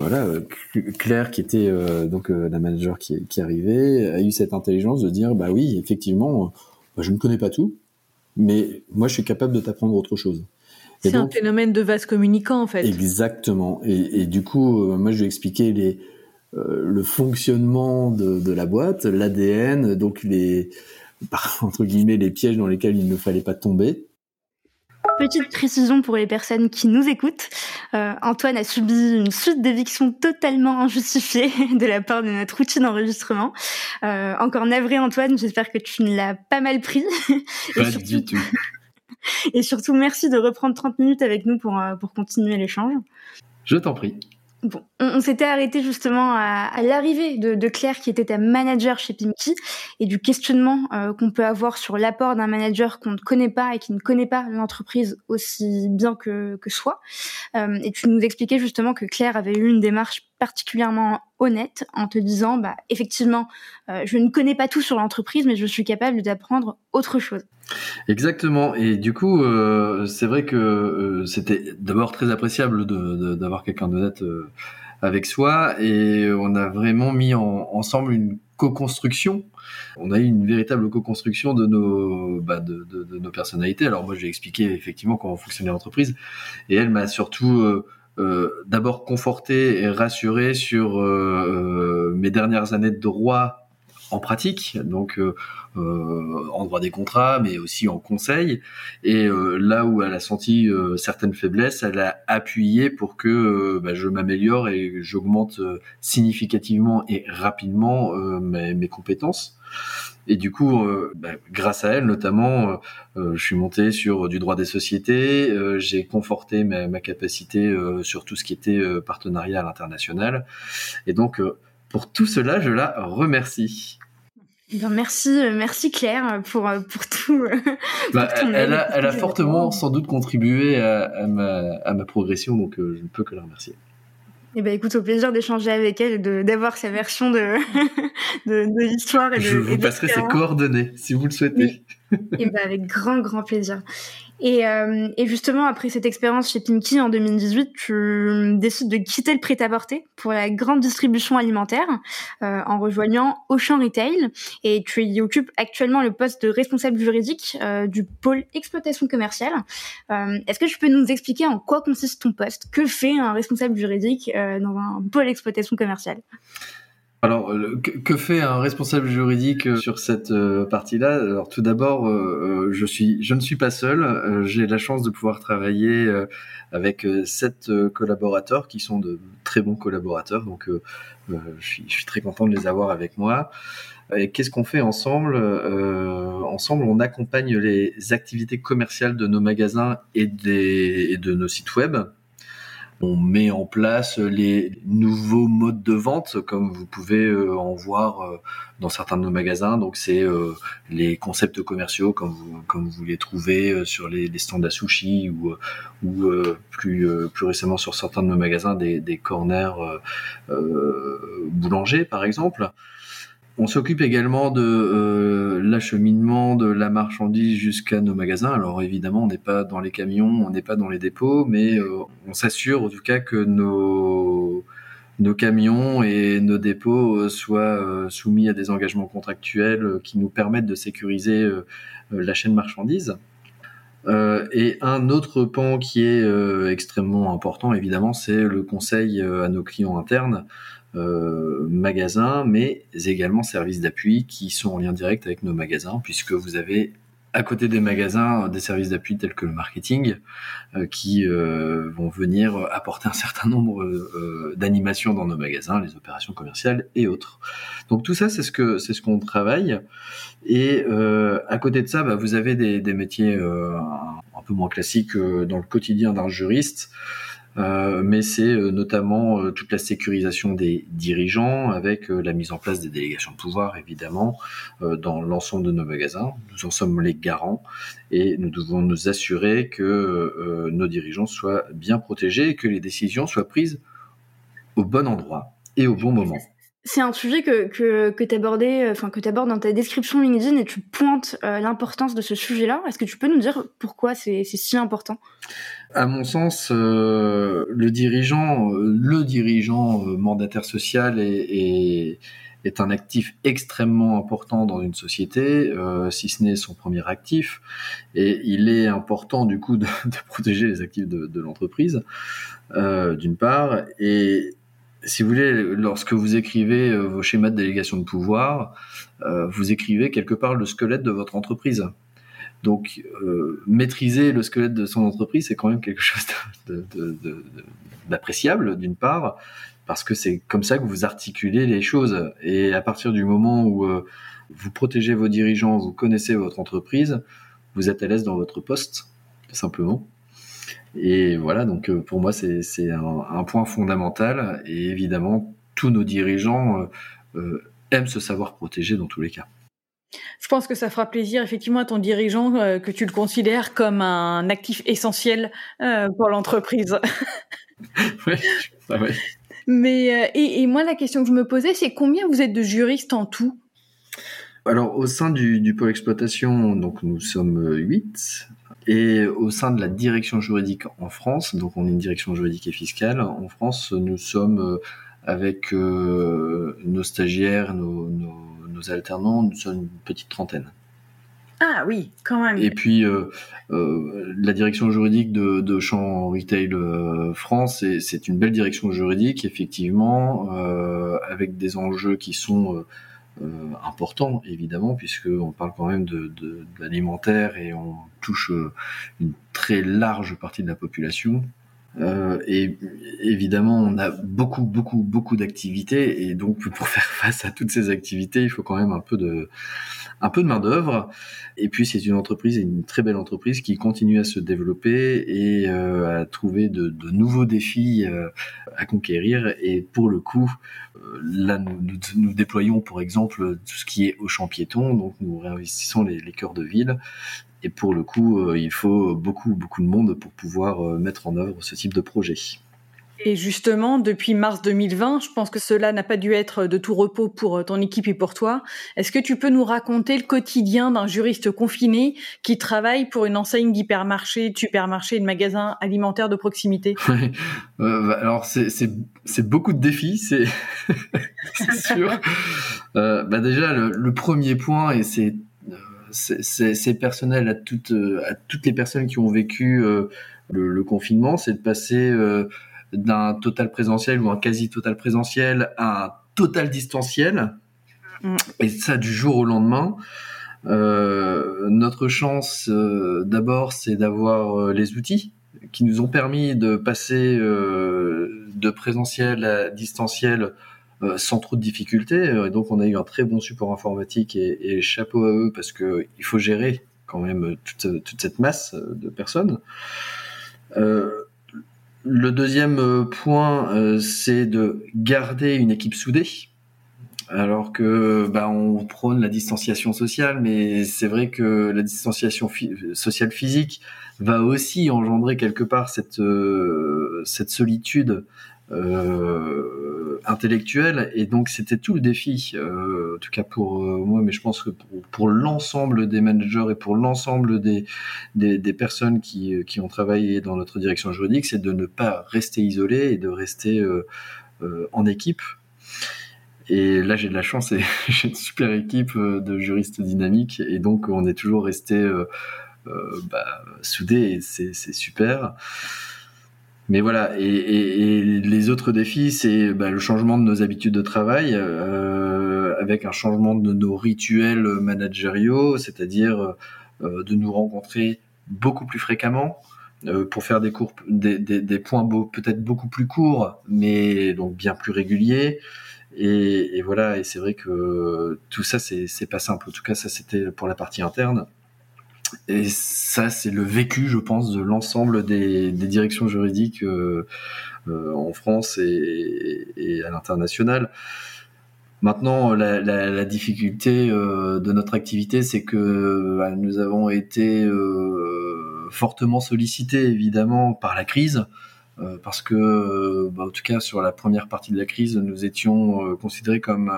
Voilà, euh, Claire qui était euh, donc la manager qui, qui arrivait a eu cette intelligence de dire bah oui effectivement bah, je ne connais pas tout mais moi je suis capable de t'apprendre autre chose. C'est un phénomène de vase communicant en fait. Exactement. Et, et du coup, euh, moi je vais expliquer les, euh, le fonctionnement de, de la boîte, l'ADN, donc les entre guillemets les pièges dans lesquels il ne fallait pas tomber. Petite précision pour les personnes qui nous écoutent, euh, Antoine a subi une suite d'évictions totalement injustifiées de la part de notre outil d'enregistrement. Euh, encore navré Antoine, j'espère que tu ne l'as pas mal pris. Pas du tout. Et surtout, merci de reprendre 30 minutes avec nous pour, euh, pour continuer l'échange. Je t'en prie. Bon, on, s'était arrêté justement à, l'arrivée de, Claire qui était ta manager chez Pimki et du questionnement euh, qu'on peut avoir sur l'apport d'un manager qu'on ne connaît pas et qui ne connaît pas l'entreprise aussi bien que, que soi. Euh, et tu nous expliquais justement que Claire avait eu une démarche particulièrement honnête en te disant, bah effectivement, euh, je ne connais pas tout sur l'entreprise, mais je suis capable d'apprendre autre chose. Exactement. Et du coup, euh, c'est vrai que euh, c'était d'abord très appréciable d'avoir quelqu'un d'honnête euh, avec soi, et on a vraiment mis ensemble une co-construction. On a eu une véritable co-construction de nos bah, de, de, nos personnalités. Alors moi, j'ai expliqué effectivement comment fonctionnait l'entreprise, et elle m'a surtout d'abord conforté et rassuré sur mes dernières années de droit en pratique, donc euh, euh, en droit des contrats, mais aussi en conseil. Et euh, là où elle a senti certaines faiblesses, elle a appuyé pour que bah, je m'améliore et j'augmente significativement et rapidement mes, mes, compétences. Et du coup, bah, grâce à elle notamment, je suis monté sur du droit des sociétés, j'ai conforté ma, ma capacité sur tout ce qui était partenariat à l'international. Et donc, pour tout cela, je la remercie. Eh merci, euh, merci Claire pour euh, pour tout. Euh, bah, elle, a, elle a fortement sans doute contribué à, ma, à ma progression, donc je ne peux que la remercier. Eh ben écoute, au plaisir d'échanger avec elle, de d'avoir sa version de de, de l'histoire et Je vous passerai ses coordonnées si vous le souhaitez. Et eh ben avec grand grand plaisir. Et, euh, et, justement, après cette expérience chez Pinky en 2018, tu décides de quitter le prêt-à-porter pour la grande distribution alimentaire euh, en rejoignant Auchan Retail. Et tu y occupes actuellement le poste de responsable juridique euh, du pôle exploitation commerciale. Euh, Est-ce que tu peux nous expliquer en quoi consiste ton poste? Que fait un responsable juridique euh, dans un pôle exploitation commerciale? Alors, euh, que, fait un responsable juridique euh, sur cette euh, partie-là? Alors, tout d'abord, je suis, je ne suis pas seul. J'ai la chance de pouvoir travailler avec sept collaborateurs qui sont de très bons collaborateurs. Donc, je suis, je, suis, très content de les avoir avec moi. Et qu'est-ce qu'on fait ensemble? Ensemble, on accompagne les activités commerciales de nos magasins et, des, et de nos sites web on met en place les nouveaux modes de vente, comme vous pouvez euh, en voir euh, dans certains de nos magasins. Donc c'est euh, les concepts commerciaux, comme vous, comme vous les trouvez sur les, stands à sushi ou, ou plus, plus récemment sur certains de nos magasins, des, des corners boulangers par exemple. On s'occupe également de euh, l'acheminement de la marchandise jusqu'à nos magasins. Alors évidemment, on n'est pas dans les camions, on n'est pas dans les dépôts, mais euh, on s'assure en tout cas que nos, camions et nos dépôts euh, soient soumis à des engagements contractuels qui nous permettent de sécuriser la chaîne marchandise. et un autre pan qui est extrêmement important, évidemment, c'est le conseil à nos clients internes. Euh, magasins, mais également services d'appui qui sont en lien direct avec nos magasins, puisque vous avez à côté des magasins des services d'appui tels que le marketing, euh, qui euh, vont venir apporter un certain nombre d'animations dans nos magasins, les opérations commerciales et autres. Donc tout ça, c'est ce que c'est ce qu'on travaille. Et à côté de ça, bah, vous avez des, des métiers un peu moins classiques dans le quotidien d'un juriste. Euh, mais c'est euh, notamment euh, toute la sécurisation des dirigeants avec la mise en place des délégations de pouvoir, évidemment, dans l'ensemble de nos magasins. Nous en sommes les garants et nous devons nous assurer que nos dirigeants soient bien protégés et que les décisions soient prises au bon endroit et au bon moment. C'est un sujet que, que, que tu enfin abordes dans ta description LinkedIn et tu pointes l'importance de ce sujet-là. Est-ce que tu peux nous dire pourquoi c'est si important? À mon sens, euh, le dirigeant, euh, le dirigeant euh, mandataire social est, un actif extrêmement important dans une société, si ce n'est son premier actif. Et il est important du coup de, protéger les actifs de l'entreprise, d'une part. Et si vous voulez, lorsque vous écrivez vos schémas de délégation de pouvoir, vous écrivez quelque part le squelette de votre entreprise. Donc, euh, maîtriser le squelette de son entreprise, c'est quand même quelque chose d'appréciable, d'une part, parce que c'est comme ça que vous articulez les choses. Et à partir du moment où euh, vous protégez vos dirigeants, vous connaissez votre entreprise, vous êtes à l'aise dans votre poste, tout simplement. Et voilà, donc pour moi, c'est un, un, point fondamental. Et évidemment, tous nos dirigeants aiment se savoir protéger dans tous les cas. Je pense que ça fera plaisir effectivement à ton dirigeant que tu le considères comme un actif essentiel pour l'entreprise. oui, ça va. Mais euh, et, moi la question que je me posais c'est combien vous êtes de juristes en tout? Alors au sein du, pôle exploitation donc nous sommes 8 et au sein de la direction juridique en France donc on est une direction juridique et fiscale en France nous sommes euh, avec euh, nos stagiaires nos, nos alternants nous sommes une petite trentaine. Ah oui, quand même. Et puis euh, euh, la direction juridique de, de Champ Retail euh, France, c'est une belle direction juridique, effectivement, euh, avec des enjeux qui sont importants, évidemment, puisque on parle quand même de, de, de l'alimentaire et on touche une très large partie de la population. Euh, et évidemment, on a beaucoup, beaucoup, beaucoup d'activités, et donc pour faire face à toutes ces activités, il faut quand même un peu de, un peu de main d'œuvre. Et puis c'est une entreprise, une très belle entreprise qui continue à se développer et euh, à trouver de, nouveaux défis euh, à conquérir. Et pour le coup, euh, là, nous, nous, déployons, pour exemple, tout ce qui est au champ piéton, donc nous réinvestissons les, les cœurs de ville et pour le coup, il faut beaucoup, beaucoup de monde pour pouvoir mettre en œuvre ce type de projet. Et justement, depuis mars 2020, je pense que cela n'a pas dû être de tout repos pour euh, ton équipe et pour toi. Est-ce que tu peux nous raconter le quotidien d'un juriste confiné qui travaille pour une enseigne d'hypermarché, de supermarché de magasins alimentaires de proximité? Ouais. euh, bah, Alors, c'est beaucoup de défis, c'est sûr. euh, bah déjà, le, premier point, et c'est c'est personnel à toutes, à toutes les personnes qui ont vécu le, confinement, c'est de passer d'un total présentiel ou un quasi total présentiel à un total distanciel, mmh. et ça du jour au lendemain. Euh, notre chance, euh, d'abord, c'est d'avoir euh, les outils qui nous ont permis de passer euh, de présentiel à distanciel euh, sans trop de difficultés. Et donc, on a eu un très bon support informatique et, et chapeau à eux parce que il faut gérer quand même toute, toute cette masse de personnes. Euh, le deuxième point, euh, c'est de garder une équipe soudée. Alors que bah, on prône la distanciation sociale, mais c'est vrai que la distanciation sociale physique va aussi engendrer quelque part cette euh, cette solitude euh, intellectuelle et donc c'était tout le défi euh, en tout cas pour euh, moi mais je pense que pour, pour l'ensemble des managers et pour l'ensemble des, des, des personnes qui, qui ont travaillé dans notre direction juridique c'est de ne pas rester isolé et de rester euh, euh, en équipe. Et là j'ai de la chance et j'ai une super équipe de juristes dynamiques. Et donc on est toujours resté euh, bah, soudés et c'est super mais voilà, et, les autres défis, c'est bah, le changement de nos habitudes de travail, euh, avec un changement de nos rituels managériaux, c'est-à-dire euh, de nous rencontrer beaucoup plus fréquemment euh, pour faire des points peut-être beaucoup plus courts, mais donc bien plus réguliers. Et, voilà, et c'est vrai que tout ça, c'est pas simple. En tout cas, ça c'était pour la partie interne. Et ça, c'est le vécu, je pense, de l'ensemble des, directions juridiques euh, euh, en France et, à l'international. Maintenant, la, difficulté euh, de notre activité, c'est que nous avons été fortement sollicités, évidemment, par la crise, parce que, bah, en tout cas, sur la première partie de la crise, nous étions considérés comme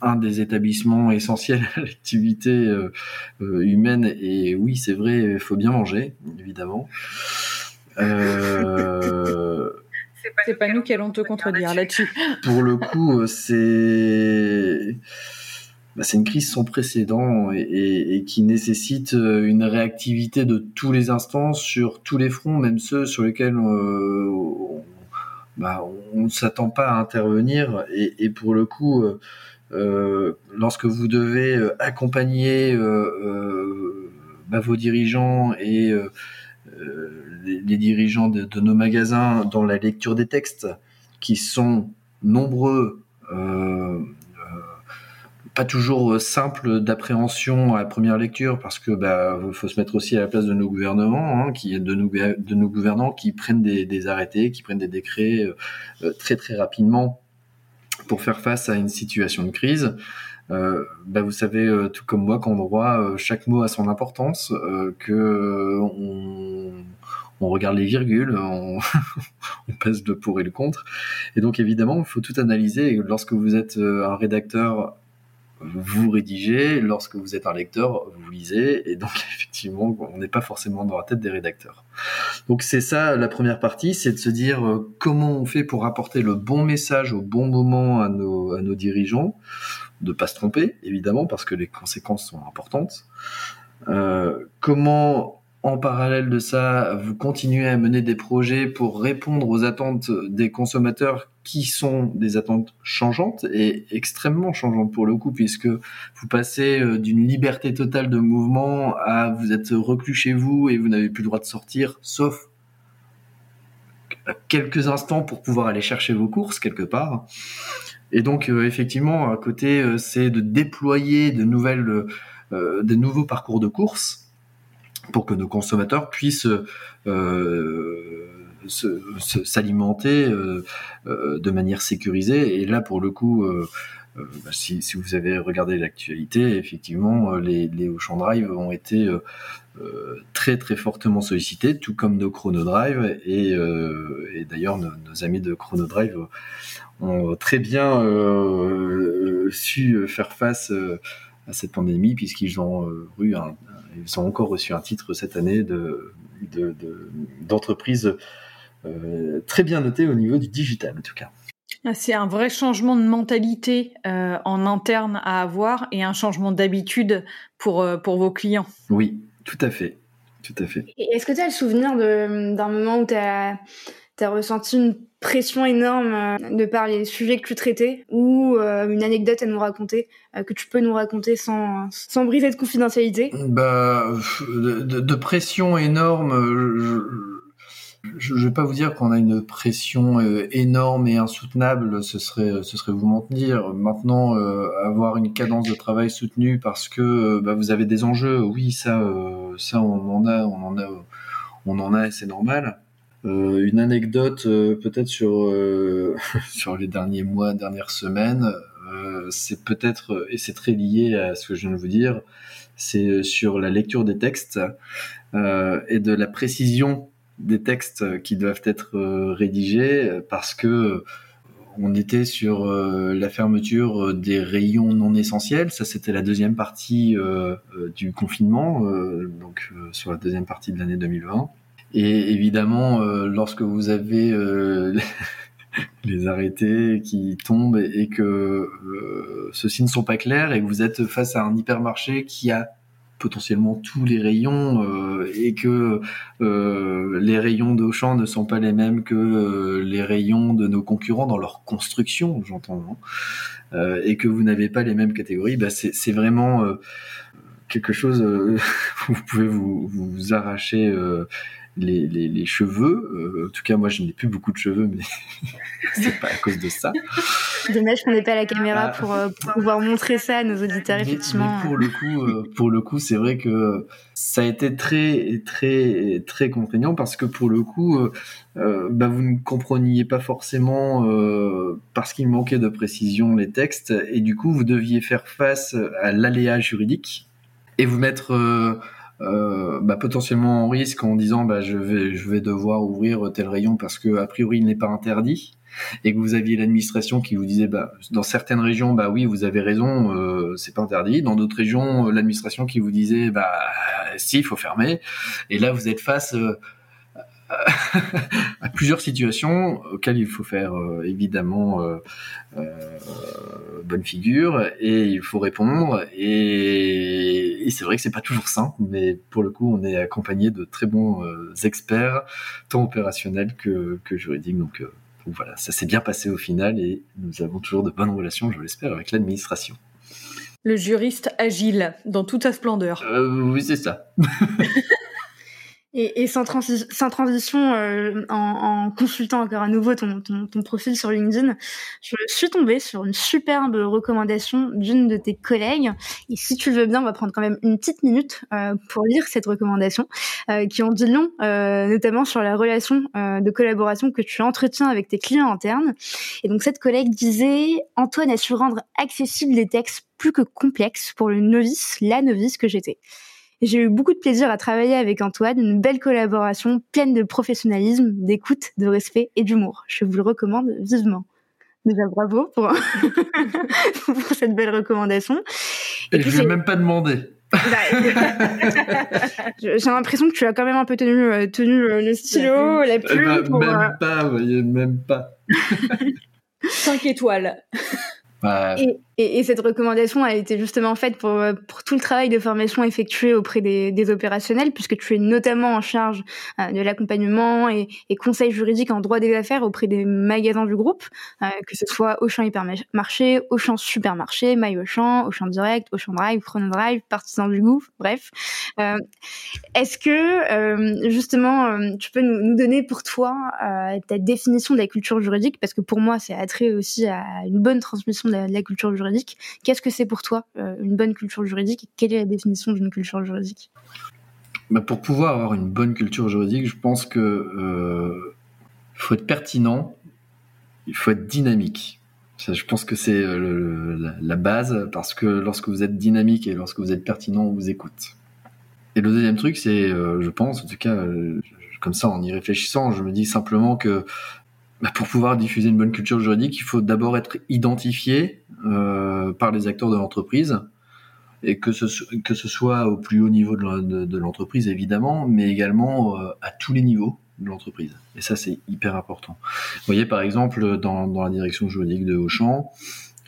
un des établissements essentiels à l'activité euh, humaine. Et oui, c'est vrai, il faut bien manger, évidemment. Euh... C'est pas, pas nous qui allons te contredire là-dessus. Pour le coup, c'est bah, c'est une crise sans précédent et, et, et, qui nécessite une réactivité de tous les instants sur tous les fronts, même ceux sur lesquels euh, on, bah, on ne s'attend pas à intervenir. Et, et pour le coup, euh, euh, lorsque vous devez euh, accompagner euh, bah, vos dirigeants et les, dirigeants de, nos magasins dans la lecture des textes qui sont nombreux pas toujours simple d'appréhension à la première lecture parce que bah faut se mettre aussi à la place de nos gouvernements hein, de nos gouvernants qui prennent des arrêtés qui prennent des décrets très très rapidement faire face à une situation de crise euh, bah vous savez euh, tout comme moi qu'en droit euh, chaque mot a son importance, que on, regarde les virgules, on, pèse le pour et le contre, et donc évidemment il faut tout analyser. Lorsque vous êtes un rédacteur vous rédigez, lorsque vous êtes un lecteur, vous lisez, et donc effectivement, on n'est pas forcément dans la tête des rédacteurs. Donc c'est ça la première partie, c'est de se dire comment on fait pour apporter le bon message au bon moment à nos, à nos dirigeants, de pas se tromper, évidemment, parce que les conséquences sont importantes. Euh, comment, en parallèle de ça, vous continuez à mener des projets pour répondre aux attentes des consommateurs qui sont des attentes changeantes et extrêmement changeantes pour le coup, puisque vous passez euh, d'une liberté totale de mouvement à vous êtes reclus chez vous et vous n'avez plus le droit de sortir, sauf quelques instants pour pouvoir aller chercher vos courses quelque part. Et donc euh, effectivement, à côté, euh, c'est de déployer de nouvelles, nouveaux parcours de course pour que nos consommateurs puissent s'alimenter de manière sécurisée. Et là, pour le coup, bah, si, vous avez regardé l'actualité, effectivement, les, les Ocean Drive ont été très très fortement sollicités, tout comme nos Chrono Drive. Et, d'ailleurs, nos, amis de Chrono Drive ont très bien euh, su faire face euh, à cette pandémie puisqu'ils ont euh, eu un, ils ont encore reçu un titre cette année de d'entreprise de, très bien noté au niveau du digital en tout cas. Ah, c'est un vrai changement de mentalité euh, en interne à avoir et un changement d'habitude pour, pour vos clients. Oui, tout à fait. Tout à fait. Est-ce que tu as le souvenir d'un moment où tu as, as, ressenti une pression énorme euh, de par les sujets que tu traitais ou euh, une anecdote à nous raconter euh, que tu peux nous raconter sans, sans briser de confidentialité? Bah, de, pression énorme, je, je vais pas vous dire qu'on a une pression énorme et insoutenable, ce serait ce serait vous mentir. Maintenant, avoir une cadence de travail soutenue parce que bah, vous avez des enjeux, oui, ça ça on en a, on en a, on en a, c'est normal. Euh, une anecdote euh, peut-être sur euh, sur les derniers mois, dernières semaines, c'est peut-être et c'est très lié à ce que je viens de vous dire, c'est sur la lecture des textes et de la précision des textes qui doivent être rédigés parce que on était sur la fermeture des rayons non essentiels. Ça, c'était la deuxième partie du confinement, donc sur la deuxième partie de l'année 2020. Et évidemment, euh, lorsque vous avez euh, les arrêtés qui tombent et que euh, ceux-ci ne sont pas clairs et que vous êtes face à un hypermarché qui a potentiellement tous les rayons euh, et que euh, les rayons d'Auchan ne sont pas les mêmes que les rayons de nos concurrents dans leur construction, j'entends, hein, et que vous n'avez pas les mêmes catégories, bah c'est vraiment quelque chose où vous pouvez vous, vous arracher les, les, les cheveux. Euh, en tout cas, moi, je n'ai plus beaucoup de cheveux, mais c'est pas à cause de ça. Dommage qu'on n'ait pas la caméra ah. pour, euh, pour, pouvoir montrer ça à nos auditeurs, effectivement. Mais pour le coup, euh, pour le coup, c'est vrai que ça a été très, très, très contraignant parce que pour le coup, bah, vous ne compreniez pas forcément parce qu'il manquait de précision les textes et du coup, vous deviez faire face à l'aléa juridique et vous mettre euh, bah, potentiellement en risque en disant bah, je vais je vais devoir ouvrir tel rayon parce que a priori il n'est pas interdit. Et que vous aviez l'administration qui vous disait bah dans certaines régions bah oui vous avez raison euh, c'est pas interdit. Dans d'autres régions euh, l'administration qui vous disait bah si il faut fermer. Et là vous êtes face euh, à plusieurs situations auxquelles il faut faire euh, évidemment euh, euh, bonne figure et il faut répondre. Et, et c'est vrai que c'est pas toujours simple mais pour le coup on est accompagné de très bons experts tant opérationnels que, que juridiques. Donc, donc voilà ça s'est bien passé au final et nous avons toujours de bonnes relations je l'espère avec l'administration. Le juriste agile dans toute sa splendeur. Oui c'est ça Et, et sans, sans, transition, euh, en, en, consultant encore à nouveau ton, ton, ton, profil sur LinkedIn, je suis tombée sur une superbe recommandation d'une de tes collègues. Et si tu veux bien, on va prendre quand même une petite minute euh, pour lire cette recommandation, euh, qui en dit long, euh, notamment sur la relation euh, de collaboration que tu entretiens avec tes clients internes. Et donc cette collègue disait, Antoine a su rendre accessibles les textes plus que complexes pour le novice, la novice que j'étais. J'ai eu beaucoup de plaisir à travailler avec Antoine, une belle collaboration pleine de professionnalisme, d'écoute, de respect et d'humour. Je vous le recommande vivement. Déjà bravo pour, pour cette belle recommandation. Et, je ne vais même pas demander. Bah, j'ai l'impression que tu as quand même un peu tenu, euh, tenu euh, le stylo, la plume. Eh ben, même euh, pas, vous voyez, même pas. 5 étoiles. Et, et, et, cette recommandation a été justement faite pour, pour tout le travail de formation effectué auprès des, opérationnels, puisque tu es notamment en charge euh, de l'accompagnement et, conseil juridique en droit des affaires auprès des magasins du groupe, euh, que ce soit Auchan Hypermarché, Auchan Supermarché, My Auchan, Auchan Direct, Auchan Drive, Chrono Drive, Partisan du Gouffre, bref. Euh, Est-ce que euh, justement euh, tu peux nous, donner pour toi ta définition de la culture juridique, parce que pour moi c'est attrait aussi à une bonne transmission de la culture juridique Qu'est-ce que c'est pour toi euh, une bonne culture juridique Quelle est la définition d'une culture juridique? Bah Pour pouvoir avoir une bonne culture juridique, je pense que euh, faut être pertinent, il faut être dynamique. je pense que c'est euh, la, la, base parce que lorsque vous êtes dynamique et lorsque vous êtes pertinent, on vous écoute. Et le deuxième truc, c'est, je pense, en tout cas, comme ça, en y réfléchissant, je me dis simplement que bah, pour pouvoir diffuser une bonne culture juridique, il faut d'abord être identifié euh, par les acteurs de l'entreprise et que ce, que ce soit au plus haut niveau de l'entreprise évidemment, mais également euh, à tous les niveaux de l'entreprise. Et ça, c'est hyper important. Vous voyez, par exemple, dans, dans la direction juridique de Auchan,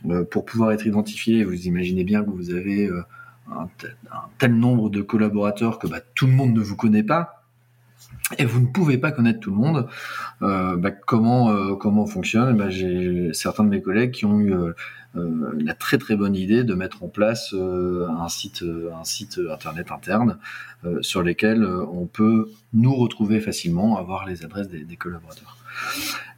euh, pour pouvoir être identifié, vous imaginez bien que vous avez euh, un, tel, un, tel, nombre de collaborateurs que bah, tout le monde ne vous connaît pas et vous ne pouvez pas connaître tout le monde. Euh, bah, comment euh, comment on fonctionne? Bah, J'ai certains de mes collègues qui ont eu euh, euh la très très bonne idée de mettre en place euh, un site un site internet interne sur lesquels on peut nous retrouver facilement, avoir les adresses des, des, collaborateurs.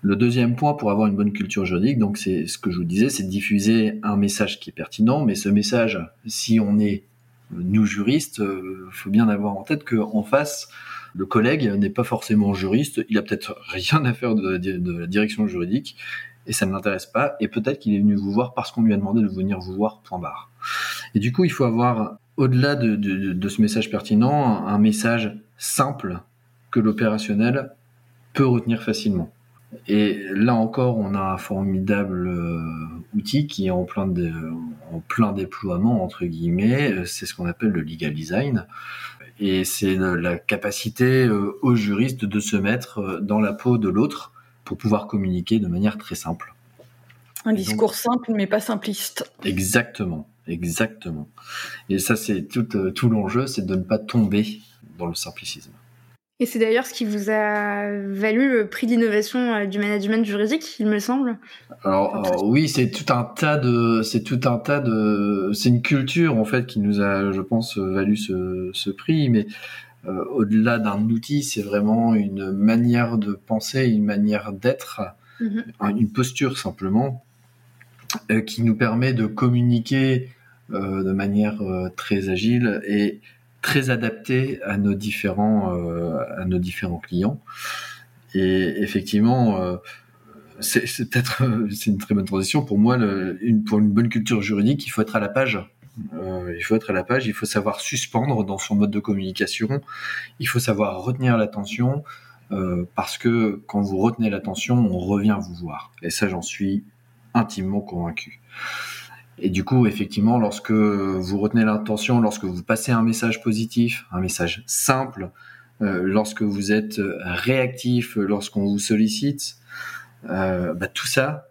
Le deuxième point pour avoir une bonne culture juridique, donc c'est ce que je vous disais, c'est de diffuser un message qui est pertinent, mais ce message, si on est nous juristes, faut bien avoir en tête qu'en face le collègue n'est pas forcément juriste, il a peut-être rien à faire de, la direction juridique et ça ne l'intéresse pas et peut-être qu'il est venu vous voir parce qu'on lui a demandé de venir vous voir point barre. Et du coup, il faut avoir au-delà de, ce message pertinent, un message simple que l'opérationnel peut retenir facilement. Et là encore, on a un formidable euh, outil qui est en plein, de, en plein déploiement, entre guillemets, c'est ce qu'on appelle le legal design et c'est la capacité euh, aux juristes de se mettre euh, dans la peau de l'autre pour pouvoir communiquer de manière très simple. Un discours donc, simple mais pas simpliste. Exactement, exactement. Et ça c'est tout, euh, tout l'enjeu, c'est de ne pas tomber dans le simplicisme. Et c'est d'ailleurs ce qui vous a valu le prix d'innovation euh, du management juridique, il me semble. Alors, alors oui, c'est tout un tas de, c'est tout un tas de, c'est une culture en fait qui nous a, je pense, valu ce, ce prix, mais euh, au-delà d'un outil, c'est vraiment une manière de penser, une manière d'être, mm -hmm. une posture simplement, euh, qui nous permet de communiquer euh, de manière euh, très agile et très adapté à nos différents euh, à nos différents clients. Et effectivement, euh, c'est peut-être c'est une très bonne transition pour moi. Le, une, pour une bonne culture juridique, il faut être à la page. Euh, il faut être à la page. Il faut savoir suspendre dans son mode de communication. Il faut savoir retenir l'attention euh, parce que quand vous retenez l'attention, on revient vous voir. Et ça, j'en suis intimement convaincu. Et du coup, effectivement, lorsque vous retenez l'intention, lorsque vous passez un message positif, un message simple, euh, lorsque vous êtes réactif, lorsqu'on vous sollicite, euh, bah, tout ça,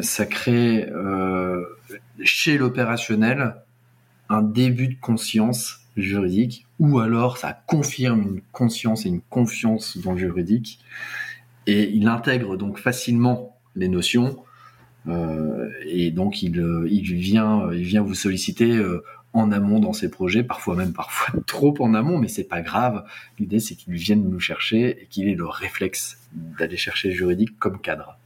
ça crée euh, chez l'opérationnel un début de conscience juridique, ou alors ça confirme une conscience et une confiance dans le juridique, et il intègre donc facilement les notions et donc il, euh, il vient il vient vous solliciter euh, en amont dans ses projets, parfois même parfois trop en amont, mais c'est pas grave. L'idée c'est qu'ils viennent nous chercher et qu'il ait le réflexe d'aller chercher le juridique comme cadre.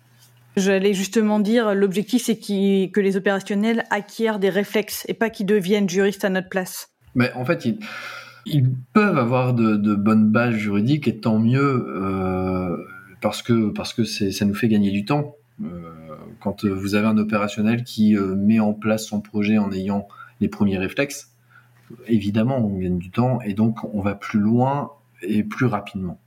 J'allais justement dire, l'objectif c'est que les opérationnels acquièrent des réflexes et pas qu'ils deviennent juristes à notre place. Mais en fait, ils, peuvent avoir de, bonnes bases juridiques et tant mieux euh, parce que parce que ça nous fait gagner du temps. Euh, quand vous avez un opérationnel qui euh, met en place son projet en ayant les premiers réflexes, évidemment, on gagne du temps et donc on va plus loin et plus rapidement.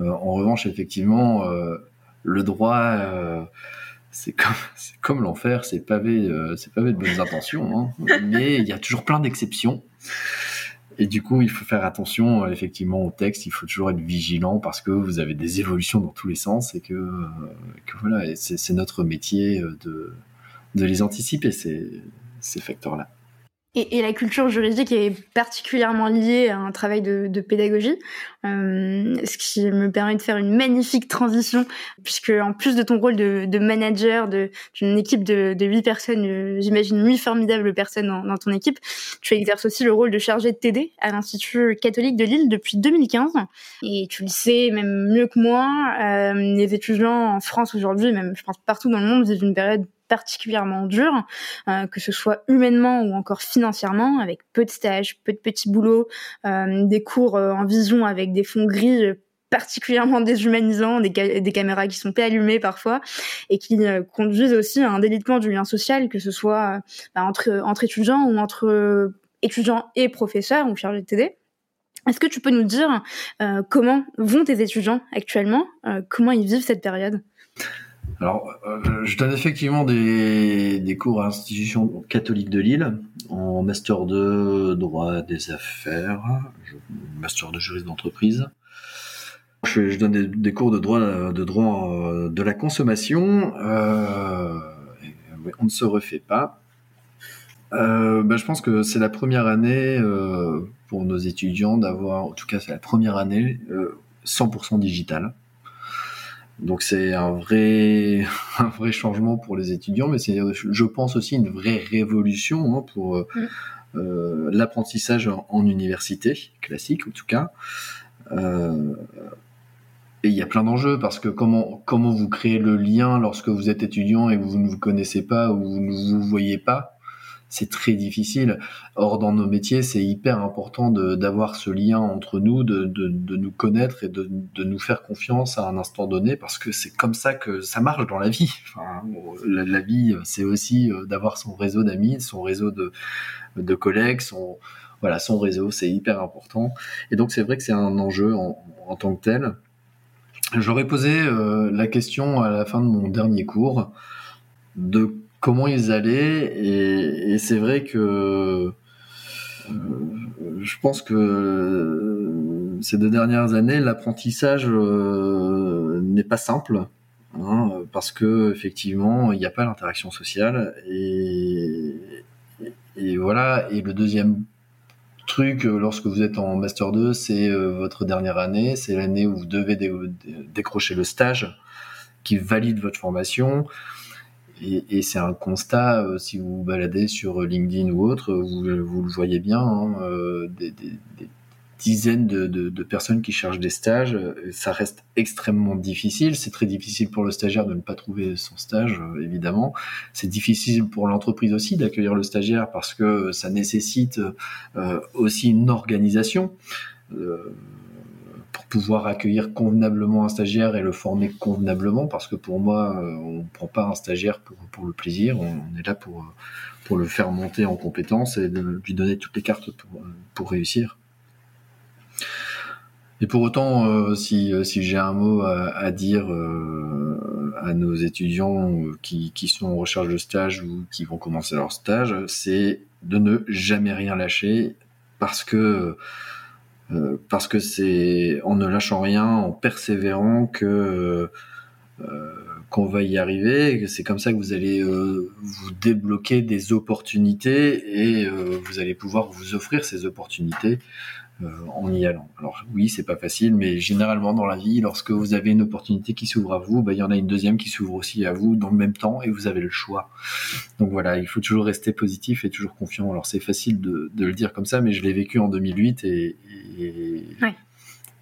Euh, en revanche, effectivement, euh, le droit, euh, c'est comme, l'enfer, c'est pavé, c'est pavé de bonnes intentions, hein. mais il y a toujours plein d'exceptions. Et du coup, il faut faire attention effectivement au texte. Il faut toujours être vigilant parce que vous avez des évolutions dans tous les sens et que, que voilà, c'est notre métier de, de les anticiper ces, ces facteurs-là. Et, et, la culture juridique est particulièrement liée à un travail de, de pédagogie, euh, ce qui me permet de faire une magnifique transition, puisque en plus de ton rôle de, de manager d'une équipe de, de 8 personnes, euh, j'imagine huit formidables personnes dans, dans, ton équipe, tu exerces aussi le rôle de chargé de TD à l'Institut catholique de Lille depuis 2015. Et tu le sais même mieux que moi, euh, les étudiants en France aujourd'hui, même je pense partout dans le monde, vivent une période particulièrement dur, euh, que ce soit humainement ou encore financièrement, avec peu de stages, peu de petits boulots, euh, des cours euh, en vision avec des fonds gris particulièrement déshumanisants, des, des, caméras qui sont pas allumées parfois et qui conduisent aussi à un délitement du lien social, que ce soit bah, entre, entre étudiants ou entre étudiants et professeurs ou chargés de TD. Est-ce que tu peux nous dire comment vont tes étudiants actuellement, comment ils vivent cette période? Alors, euh, je donne effectivement des, des cours à l'institution catholique de Lille, en master de droit des affaires, master de juriste d'entreprise. Je, donne des, cours de droit de droit euh, de la consommation. Euh, on ne se refait pas. Euh, ben, je pense que c'est la première année euh, pour nos étudiants d'avoir, en tout cas c'est la première année, 100% digitale. Donc c'est un vrai, un vrai changement pour les étudiants, mais c'est, je pense aussi une vraie révolution hein, pour euh, mm. euh, l'apprentissage en, université classique, en tout cas. Euh, et il y a plein d'enjeux parce que comment comment vous créez le lien lorsque vous êtes étudiant et vous ne vous connaissez pas ou vous ne vous voyez pas? C'est très difficile. Or, dans nos métiers, c'est hyper important d'avoir ce lien entre nous, de, nous connaître et de, nous faire confiance à un instant donné, parce que c'est comme ça que ça marche dans la vie. La, vie, c'est aussi euh, d'avoir son réseau d'amis, son réseau de, collègues, son voilà, son réseau, c'est hyper important. Et donc, c'est vrai que c'est un enjeu en, en, tant que tel. J'aurais posé euh, la question à la fin de mon dernier cours de comment ils allaient et, c'est vrai que euh, je pense que euh, ces deux dernières années, l'apprentissage euh, n'est pas simple. Hein, parce que effectivement, il n'y a pas l'interaction sociale et, et, voilà. Et le deuxième truc, lorsque vous êtes en master 2, c'est votre dernière année, c'est l'année où vous devez décrocher le stage qui valide votre formation. Et, c'est un constat, euh, si vous vous baladez sur LinkedIn ou autre, vous, vous le voyez bien, hein, euh, des, dizaines de, personnes qui cherchent des stages. Ça reste extrêmement difficile. C'est très difficile pour le stagiaire de ne pas trouver son stage, euh, évidemment. C'est difficile pour l'entreprise aussi d'accueillir le stagiaire parce que ça nécessite euh, aussi une organisation. Euh, pour pouvoir accueillir convenablement un stagiaire et le former convenablement, parce que pour moi, euh, on ne prend pas un stagiaire pour, pour le plaisir, on, est là pour, pour le faire monter en compétences et lui donner toutes les cartes pour, pour réussir. Et pour autant, euh, si, si j'ai un mot à, dire euh, à nos étudiants qui, qui sont en recherche de stage ou qui vont commencer leur stage, c'est de ne jamais rien lâcher parce que euh, parce que c'est en ne lâchant rien, en persévérant que euh, qu'on va y arriver. C'est comme ça que vous allez euh, vous débloquer des opportunités et euh, vous allez pouvoir vous offrir ces opportunités en y allant. Alors oui, c'est pas facile, mais généralement dans la vie, lorsque vous avez une opportunité qui s'ouvre à vous, bah, il y en a une deuxième qui s'ouvre aussi à vous dans le même temps et vous avez le choix. Donc voilà, il faut toujours rester positif et toujours confiant. Alors c'est facile de, le dire comme ça, mais je l'ai vécu en 2008 et, et,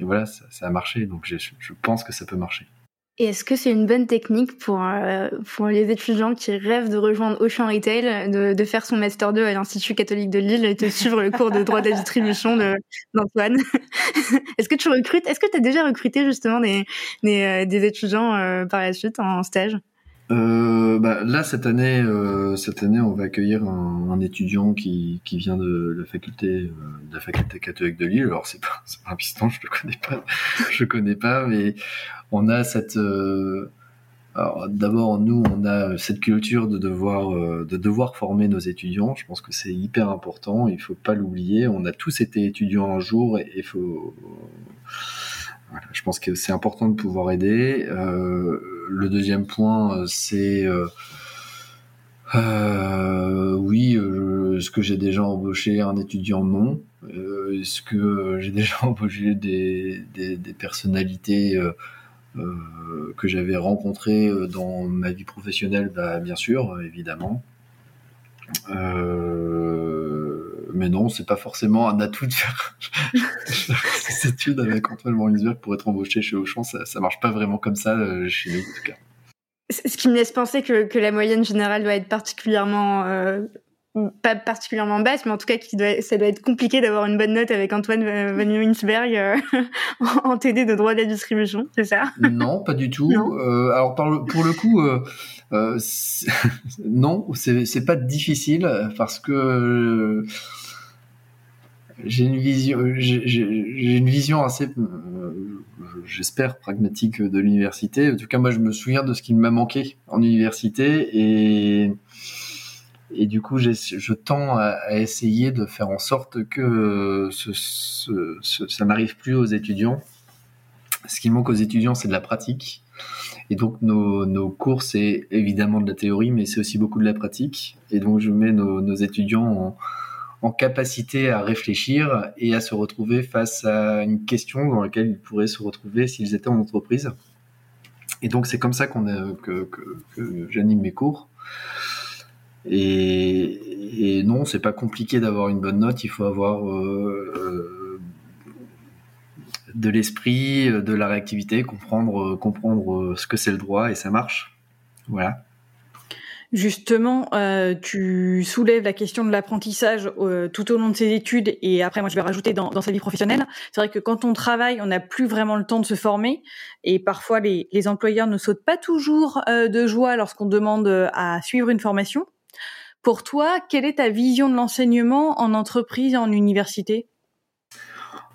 voilà, ça, a marché. Donc je pense que ça peut marcher. Est-ce que c'est une bonne technique pour, euh, pour les étudiants qui rêvent de rejoindre Auchan Retail, de, de faire son Master 2 à l'Institut catholique de Lille et de suivre le cours de droit de distribution d'Antoine? Est-ce que tu recrutes Est-ce que tu as déjà recruté justement des, des, euh, des étudiants euh, par la suite en stage? Euh, bah, là cette année, euh, cette année, on va accueillir un, un étudiant qui, qui vient de la faculté, euh, de la faculté catholique de Lille. Alors c'est pas, c'est pas un piston, je le connais pas, je connais pas, mais on a cette. Euh, alors d'abord, nous, on a cette culture de devoir, euh, de devoir former nos étudiants. Je pense que c'est hyper important. Il faut pas l'oublier. On a tous été étudiants un jour et il faut je pense que c'est important de pouvoir aider. Euh, le deuxième point, euh, c'est euh, oui, est-ce que j'ai déjà embauché un étudiant? Non. est-ce que j'ai déjà embauché des, personnalités que j'avais rencontrées dans ma vie professionnelle? Bah, Bien sûr, évidemment. Mais non, c'est pas forcément un atout de faire ces études avec Antoine Morningsberg pour être embauché chez Auchan. Ça, ça marche pas vraiment comme ça euh, chez nous, en tout cas. Ce qui me laisse penser que, que la moyenne générale doit être particulièrement euh, pas particulièrement basse, mais en tout cas, qui doit, ça doit être compliqué d'avoir une bonne note avec Antoine Van Winsberg euh, en TD de droit de la distribution, c'est ça? Non, pas du tout. Euh, alors pour le coup, euh, euh non, c'est pas difficile parce que j'ai une vision, j'ai une vision assez, j'espère pragmatique de l'université. En tout cas, moi, je me souviens de ce qui m'a manqué en université et du coup, je tends à, essayer de faire en sorte que ce, ça n'arrive plus aux étudiants. Ce qui manque aux étudiants, c'est de la pratique. Et donc, nos, nos cours, c'est évidemment de la théorie, mais c'est aussi beaucoup de la pratique. Et donc, je mets nos, nos étudiants en, en, capacité à réfléchir et à se retrouver face à une question dans laquelle ils pourraient se retrouver s'ils étaient en entreprise. Et donc, c'est comme ça qu'on que, j'anime mes cours. Et, non, c'est pas compliqué d'avoir une bonne note. Il faut avoir euh, euh de l'esprit, de la réactivité, comprendre, comprendre ce que c'est le droit et ça marche. Voilà. Justement, euh, tu soulèves la question de l'apprentissage euh, tout au long de ses études et après, moi, je vais rajouter dans, dans sa vie professionnelle. C'est vrai que quand on travaille, on n'a plus vraiment le temps de se former et parfois les, les employeurs ne sautent pas toujours euh, de joie lorsqu'on demande à suivre une formation. Pour toi, quelle est ta vision de l'enseignement en entreprise et en université?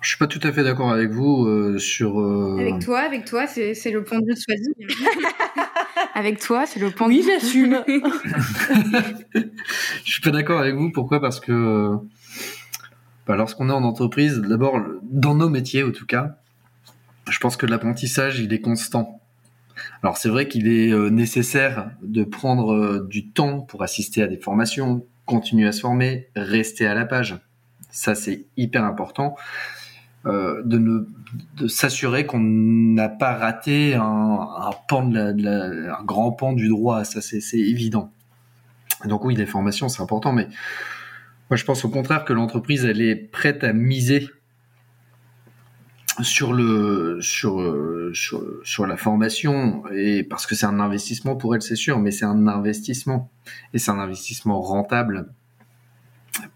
Je suis pas tout à fait d'accord avec vous euh, sur. Euh... Avec toi, avec toi, c'est, c'est le point de vue de choisi. avec toi, c'est le point oui, j'assume. je suis pas d'accord avec vous. Pourquoi? Parce que bah, lorsqu'on est en entreprise, d'abord dans nos métiers, en tout cas, je pense que l'apprentissage il est constant. Alors c'est vrai qu'il est euh, nécessaire de prendre euh, du temps pour assister à des formations, continuer à se former, rester à la page. Ça c'est hyper important. Euh, de, ne, de s'assurer qu'on n'a pas raté un, un pan de la, un grand pan du droit, ça c'est, c'est évident. Donc oui, les formations c'est important, mais moi je pense au contraire que l'entreprise elle est prête à miser sur le sur, sur la formation. Et parce que c'est un investissement pour elle c'est sûr mais c'est un investissement. Et c'est un investissement rentable.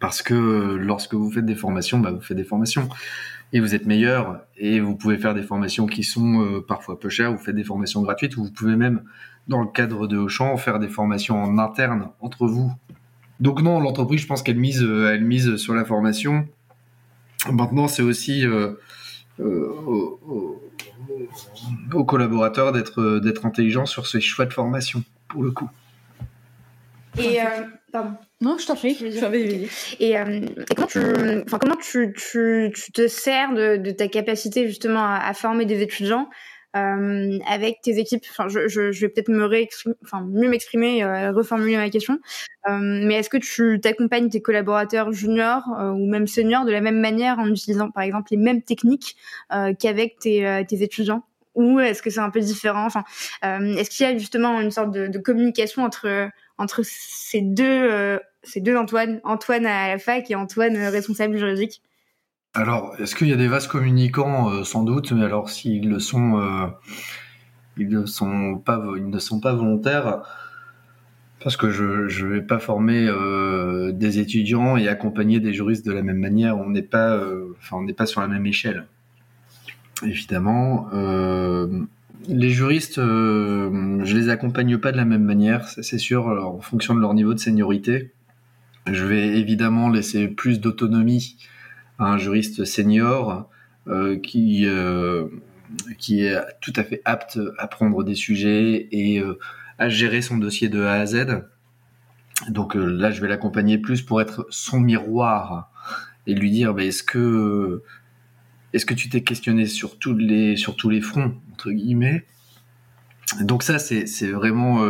Parce que lorsque vous faites des formations bah vous faites des formations et vous êtes meilleur et vous pouvez faire des formations qui sont euh, parfois peu chères vous faites des formations gratuites ou vous pouvez même dans le cadre de Auchan faire des formations en interne entre vous donc non l'entreprise je pense qu'elle mise euh, sur la formation maintenant c'est aussi euh, aux, aux, collaborateurs d'être intelligents sur ces choix de formation pour le coup. Et euh, pardon. Non, je t'en prie. Et, euh, et, comment tu, enfin comment tu, tu, tu te sers de, de ta capacité justement à, à, former des étudiants euh, avec tes équipes? Enfin, je, je, je vais peut-être me réexprimer, enfin mieux m'exprimer, euh, reformuler ma question. Euh, mais est-ce que tu t'accompagnes tes collaborateurs juniors euh, ou même seniors de la même manière en utilisant par exemple les mêmes techniques qu'avec tes, tes étudiants? Ou est-ce que c'est un peu différent? Enfin, est-ce qu'il y a justement une sorte de, de communication entre entre ces deux ces deux Antoine, Antoine à la fac et Antoine responsable juridique alors, est-ce qu'il y a des vases communicants euh, Sans doute, mais alors s'ils le sont, euh, ils ne sont pas, ils ne sont pas volontaires, parce que je ne vais pas former euh, des étudiants et accompagner des juristes de la même manière. On n'est pas, enfin, on n'est pas sur la même échelle. Évidemment, les juristes, je les accompagne pas de la même manière, c'est sûr, en fonction de leur niveau de seniorité. Je vais évidemment laisser plus d'autonomie un juriste senior euh, qui euh, qui est tout à fait apte à prendre des sujets et euh, à gérer son dossier de A à Z. Donc là, je vais l'accompagner plus pour être son miroir et lui dire bah, est-ce que est-ce que tu t'es questionné sur tous les fronts entre guillemets? Donc ça c'est vraiment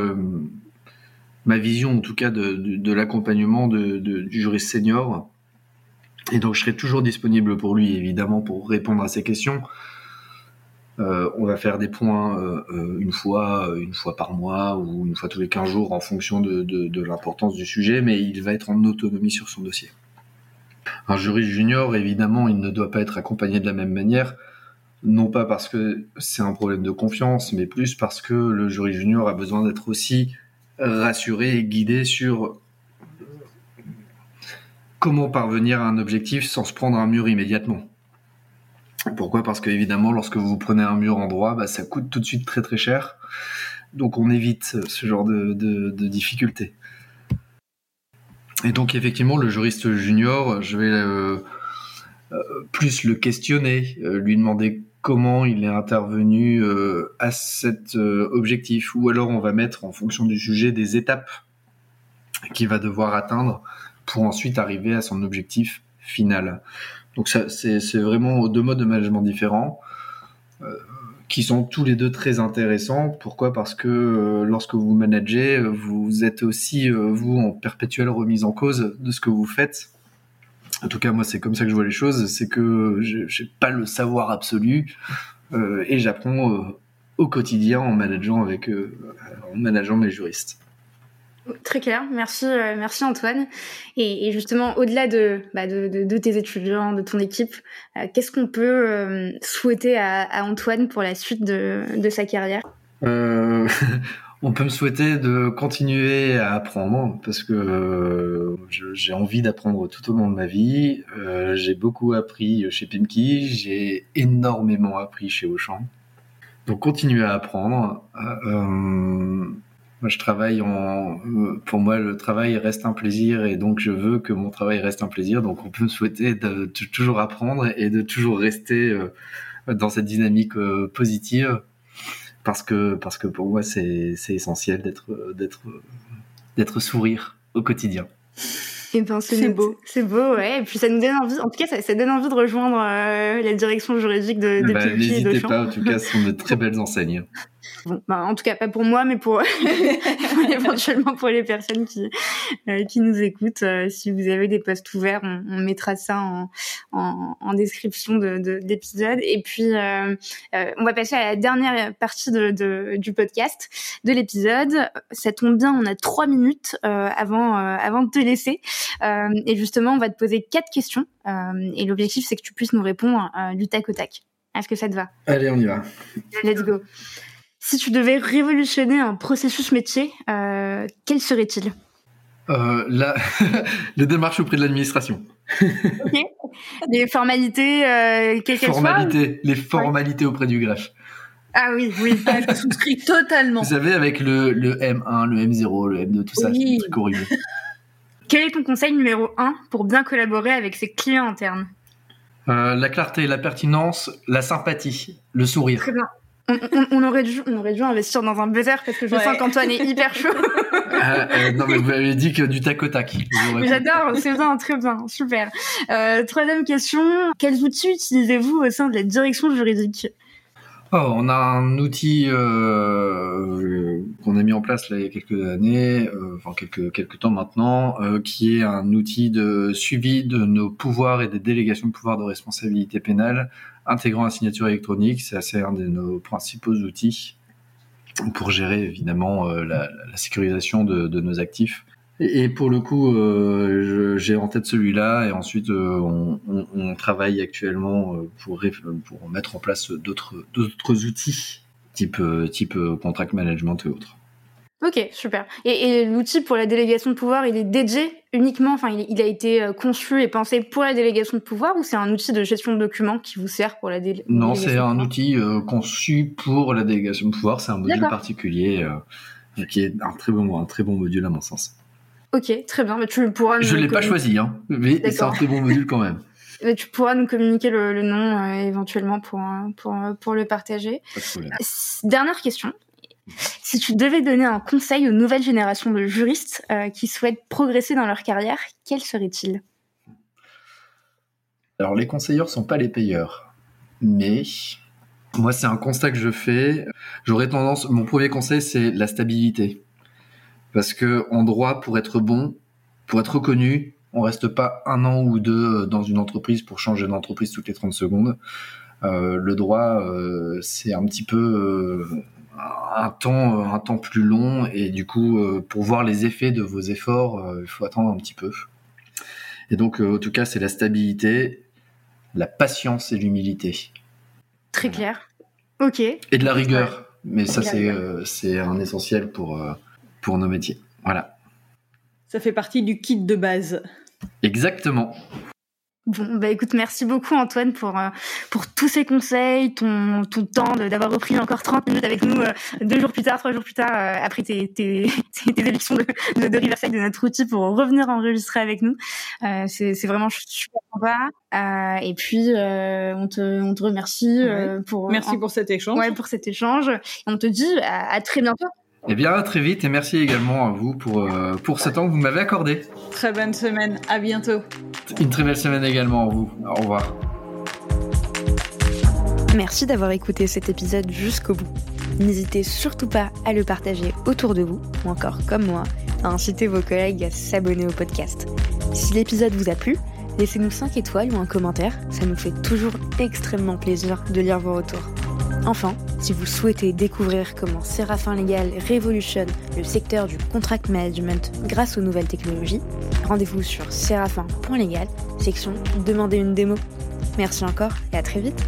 ma vision en tout cas de, l'accompagnement du juriste senior et donc, je serai toujours disponible pour lui, évidemment, pour répondre à ses questions. Euh, on va faire des points euh, euh, une fois, une fois par mois ou une fois tous les 15 jours en fonction de, l'importance du sujet, mais il va être en autonomie sur son dossier. Un juriste junior, évidemment, il ne doit pas être accompagné de la même manière, non pas parce que c'est un problème de confiance, mais plus parce que le juriste junior a besoin d'être aussi rassuré et guidé sur comment parvenir à un objectif sans se prendre un mur immédiatement. Pourquoi? Parce que évidemment, lorsque vous prenez un mur en droit, bah, ça coûte tout de suite très très cher. Donc on évite ce genre de, difficultés. Et donc effectivement, le juriste junior, je vais euh, euh, plus le questionner, euh, lui demander comment il est intervenu à cet objectif, ou alors on va mettre en fonction du sujet des étapes qu'il va devoir atteindre pour ensuite arriver à son objectif final. Donc ça, c'est, vraiment deux modes de management différents euh, qui sont tous les deux très intéressants. Pourquoi? Parce que euh, lorsque vous managez, vous êtes aussi euh, vous en perpétuelle remise en cause de ce que vous faites. En tout cas, moi, c'est comme ça que je vois les choses. C'est que j'ai pas le savoir absolu et j'apprends au quotidien en avec en manageant mes juristes. Très clair, merci, euh, Antoine. Et, justement, au-delà bah, de, de, tes étudiants, de ton équipe, euh, qu'est-ce qu'on peut euh, souhaiter à, Antoine pour la suite de, sa carrière? On peut me souhaiter de continuer à apprendre parce que j'ai envie d'apprendre tout au long de ma vie. j'ai beaucoup appris chez Pimki, j'ai énormément appris chez Auchan. Donc continuer à apprendre. Moi, je travaille en. Pour moi, le travail reste un plaisir et donc je veux que mon travail reste un plaisir. Donc, on peut me souhaiter de, toujours apprendre et de toujours rester euh, dans cette dynamique euh, positive parce que parce que pour moi, c'est c'est essentiel d'être d'être d'être sourire au quotidien. Et eh ben, c'est beau. C'est beau, ouais. Et puis ça nous donne envie, en tout cas, ça, ça donne envie de rejoindre euh, la direction juridique de, de bah, N'hésitez pas, en tout cas, ce sont de très belles enseignes. Bon, bah, en tout cas, pas pour moi, mais pour éventuellement pour les personnes qui euh, qui nous écoutent. Euh, si vous avez des postes ouverts, on, on mettra ça en, en, en description de, de d'épisode. Et puis, euh, on va passer à la dernière partie de, de du podcast de l'épisode. Ça tombe bien, on a trois minutes avant avant de te laisser. et justement, on va te poser quatre questions. et l'objectif, c'est que tu puisses nous répondre du tac au tac. Est-ce que ça te va? Allez, on y va. Let's go. Si tu devais révolutionner un processus métier, euh, quel serait-il? Euh, la... les démarches auprès de l'administration. Les formalités, euh, quelles qu'elles Formalités, les formalités auprès du greffe. Ah oui, oui, je souscris totalement. Vous savez, avec le, le M1, le M0, le M2, tout ça, c'est un truc horrible. Quel est ton conseil numéro 1 pour bien collaborer avec ses clients internes? Euh, La clarté, la pertinence, la sympathie, le sourire. Très bien. On, aurait dû, on aurait dû investir dans un buzzer parce que je sens qu'Antoine est hyper chaud. Ah, euh, non, mais vous avez dit que du tac au tac. J'adore, c'est bien, très bien, super. Euh, troisième question, quels outils utilisez-vous au sein de la direction juridique? Oh, on a un outil euh, qu'on a mis en place là, il y a quelques années, euh, enfin quelques, quelques temps maintenant, euh, qui est un outil de suivi de nos pouvoirs et des délégations de pouvoirs de responsabilité pénale intégrant la signature électronique. C'est assez un de nos principaux outils pour gérer évidemment euh, la, sécurisation de, nos actifs. Et, pour le coup, euh, j'ai en tête celui-là et ensuite euh, on, travaille actuellement pour, pour mettre en place d'autres outils type, type contract management et autres. Ok, super. Et, et l'outil pour la délégation de pouvoir, il est dédié uniquement, enfin, il, il, a été conçu et pensé pour la délégation de pouvoir ou c'est un outil de gestion de documents qui vous sert pour la délégation Non, c'est un outil euh, conçu pour la délégation de pouvoir. C'est un module particulier euh, qui est un très bon, un très bon module à mon sens. Ok, très bien. Mais tu pourras. Je l'ai pas choisi, hein, mais c'est un très bon module quand même. Mais tu pourras nous communiquer le, le nom euh, éventuellement pour, pour, pour le partager. Dernière question. Si tu devais donner un conseil aux nouvelles générations de juristes euh, qui souhaitent progresser dans leur carrière, quel serait-il? Alors les conseilleurs sont pas les payeurs, mais moi c'est un constat que je fais. J'aurais tendance, mon premier conseil c'est la stabilité, parce que en droit pour être bon, pour être reconnu, on reste pas un an ou deux dans une entreprise pour changer d'entreprise toutes les 30 secondes. Euh, le droit, euh, c'est un petit peu euh, un temps un temps plus long. Et du coup euh, pour voir les effets de vos efforts euh, il faut attendre un petit peu. Et donc euh, en tout cas c'est la stabilité la patience et l'humilité. Très clair. Ok. Et de la rigueur. Mais ça c'est c'est un essentiel pour pour nos métiers. Voilà. Ça fait partie du kit de base. Exactement Bon, bah écoute, merci beaucoup Antoine pour euh, pour tous ces conseils, ton ton temps d'avoir repris encore 30 minutes avec nous euh, deux jours plus tard, trois jours plus tard euh, après tes tes, tes, élections de, de, de, Riverside de notre outil pour revenir enregistrer avec nous. c'est c'est vraiment super sympa. et puis on te on te remercie pour merci pour cet échange. Ouais, pour cet échange. Et on te dit à très bientôt. Eh bien, très vite et merci également à vous pour, euh, pour ce temps que vous m'avez accordé. Très bonne semaine, à bientôt. Une très belle semaine également à vous. Au revoir. Merci d'avoir écouté cet épisode jusqu'au bout. N'hésitez surtout pas à le partager autour de vous, ou encore comme moi, à inciter vos collègues à s'abonner au podcast. Si l'épisode vous a plu, laissez-nous 5 étoiles ou un commentaire, ça nous fait toujours extrêmement plaisir de lire vos retours. Enfin, si vous souhaitez découvrir comment Séraphin Légal révolutionne le secteur du contract management grâce aux nouvelles technologies, rendez-vous sur séraphin.légal, section Demandez une démo. Merci encore et à très vite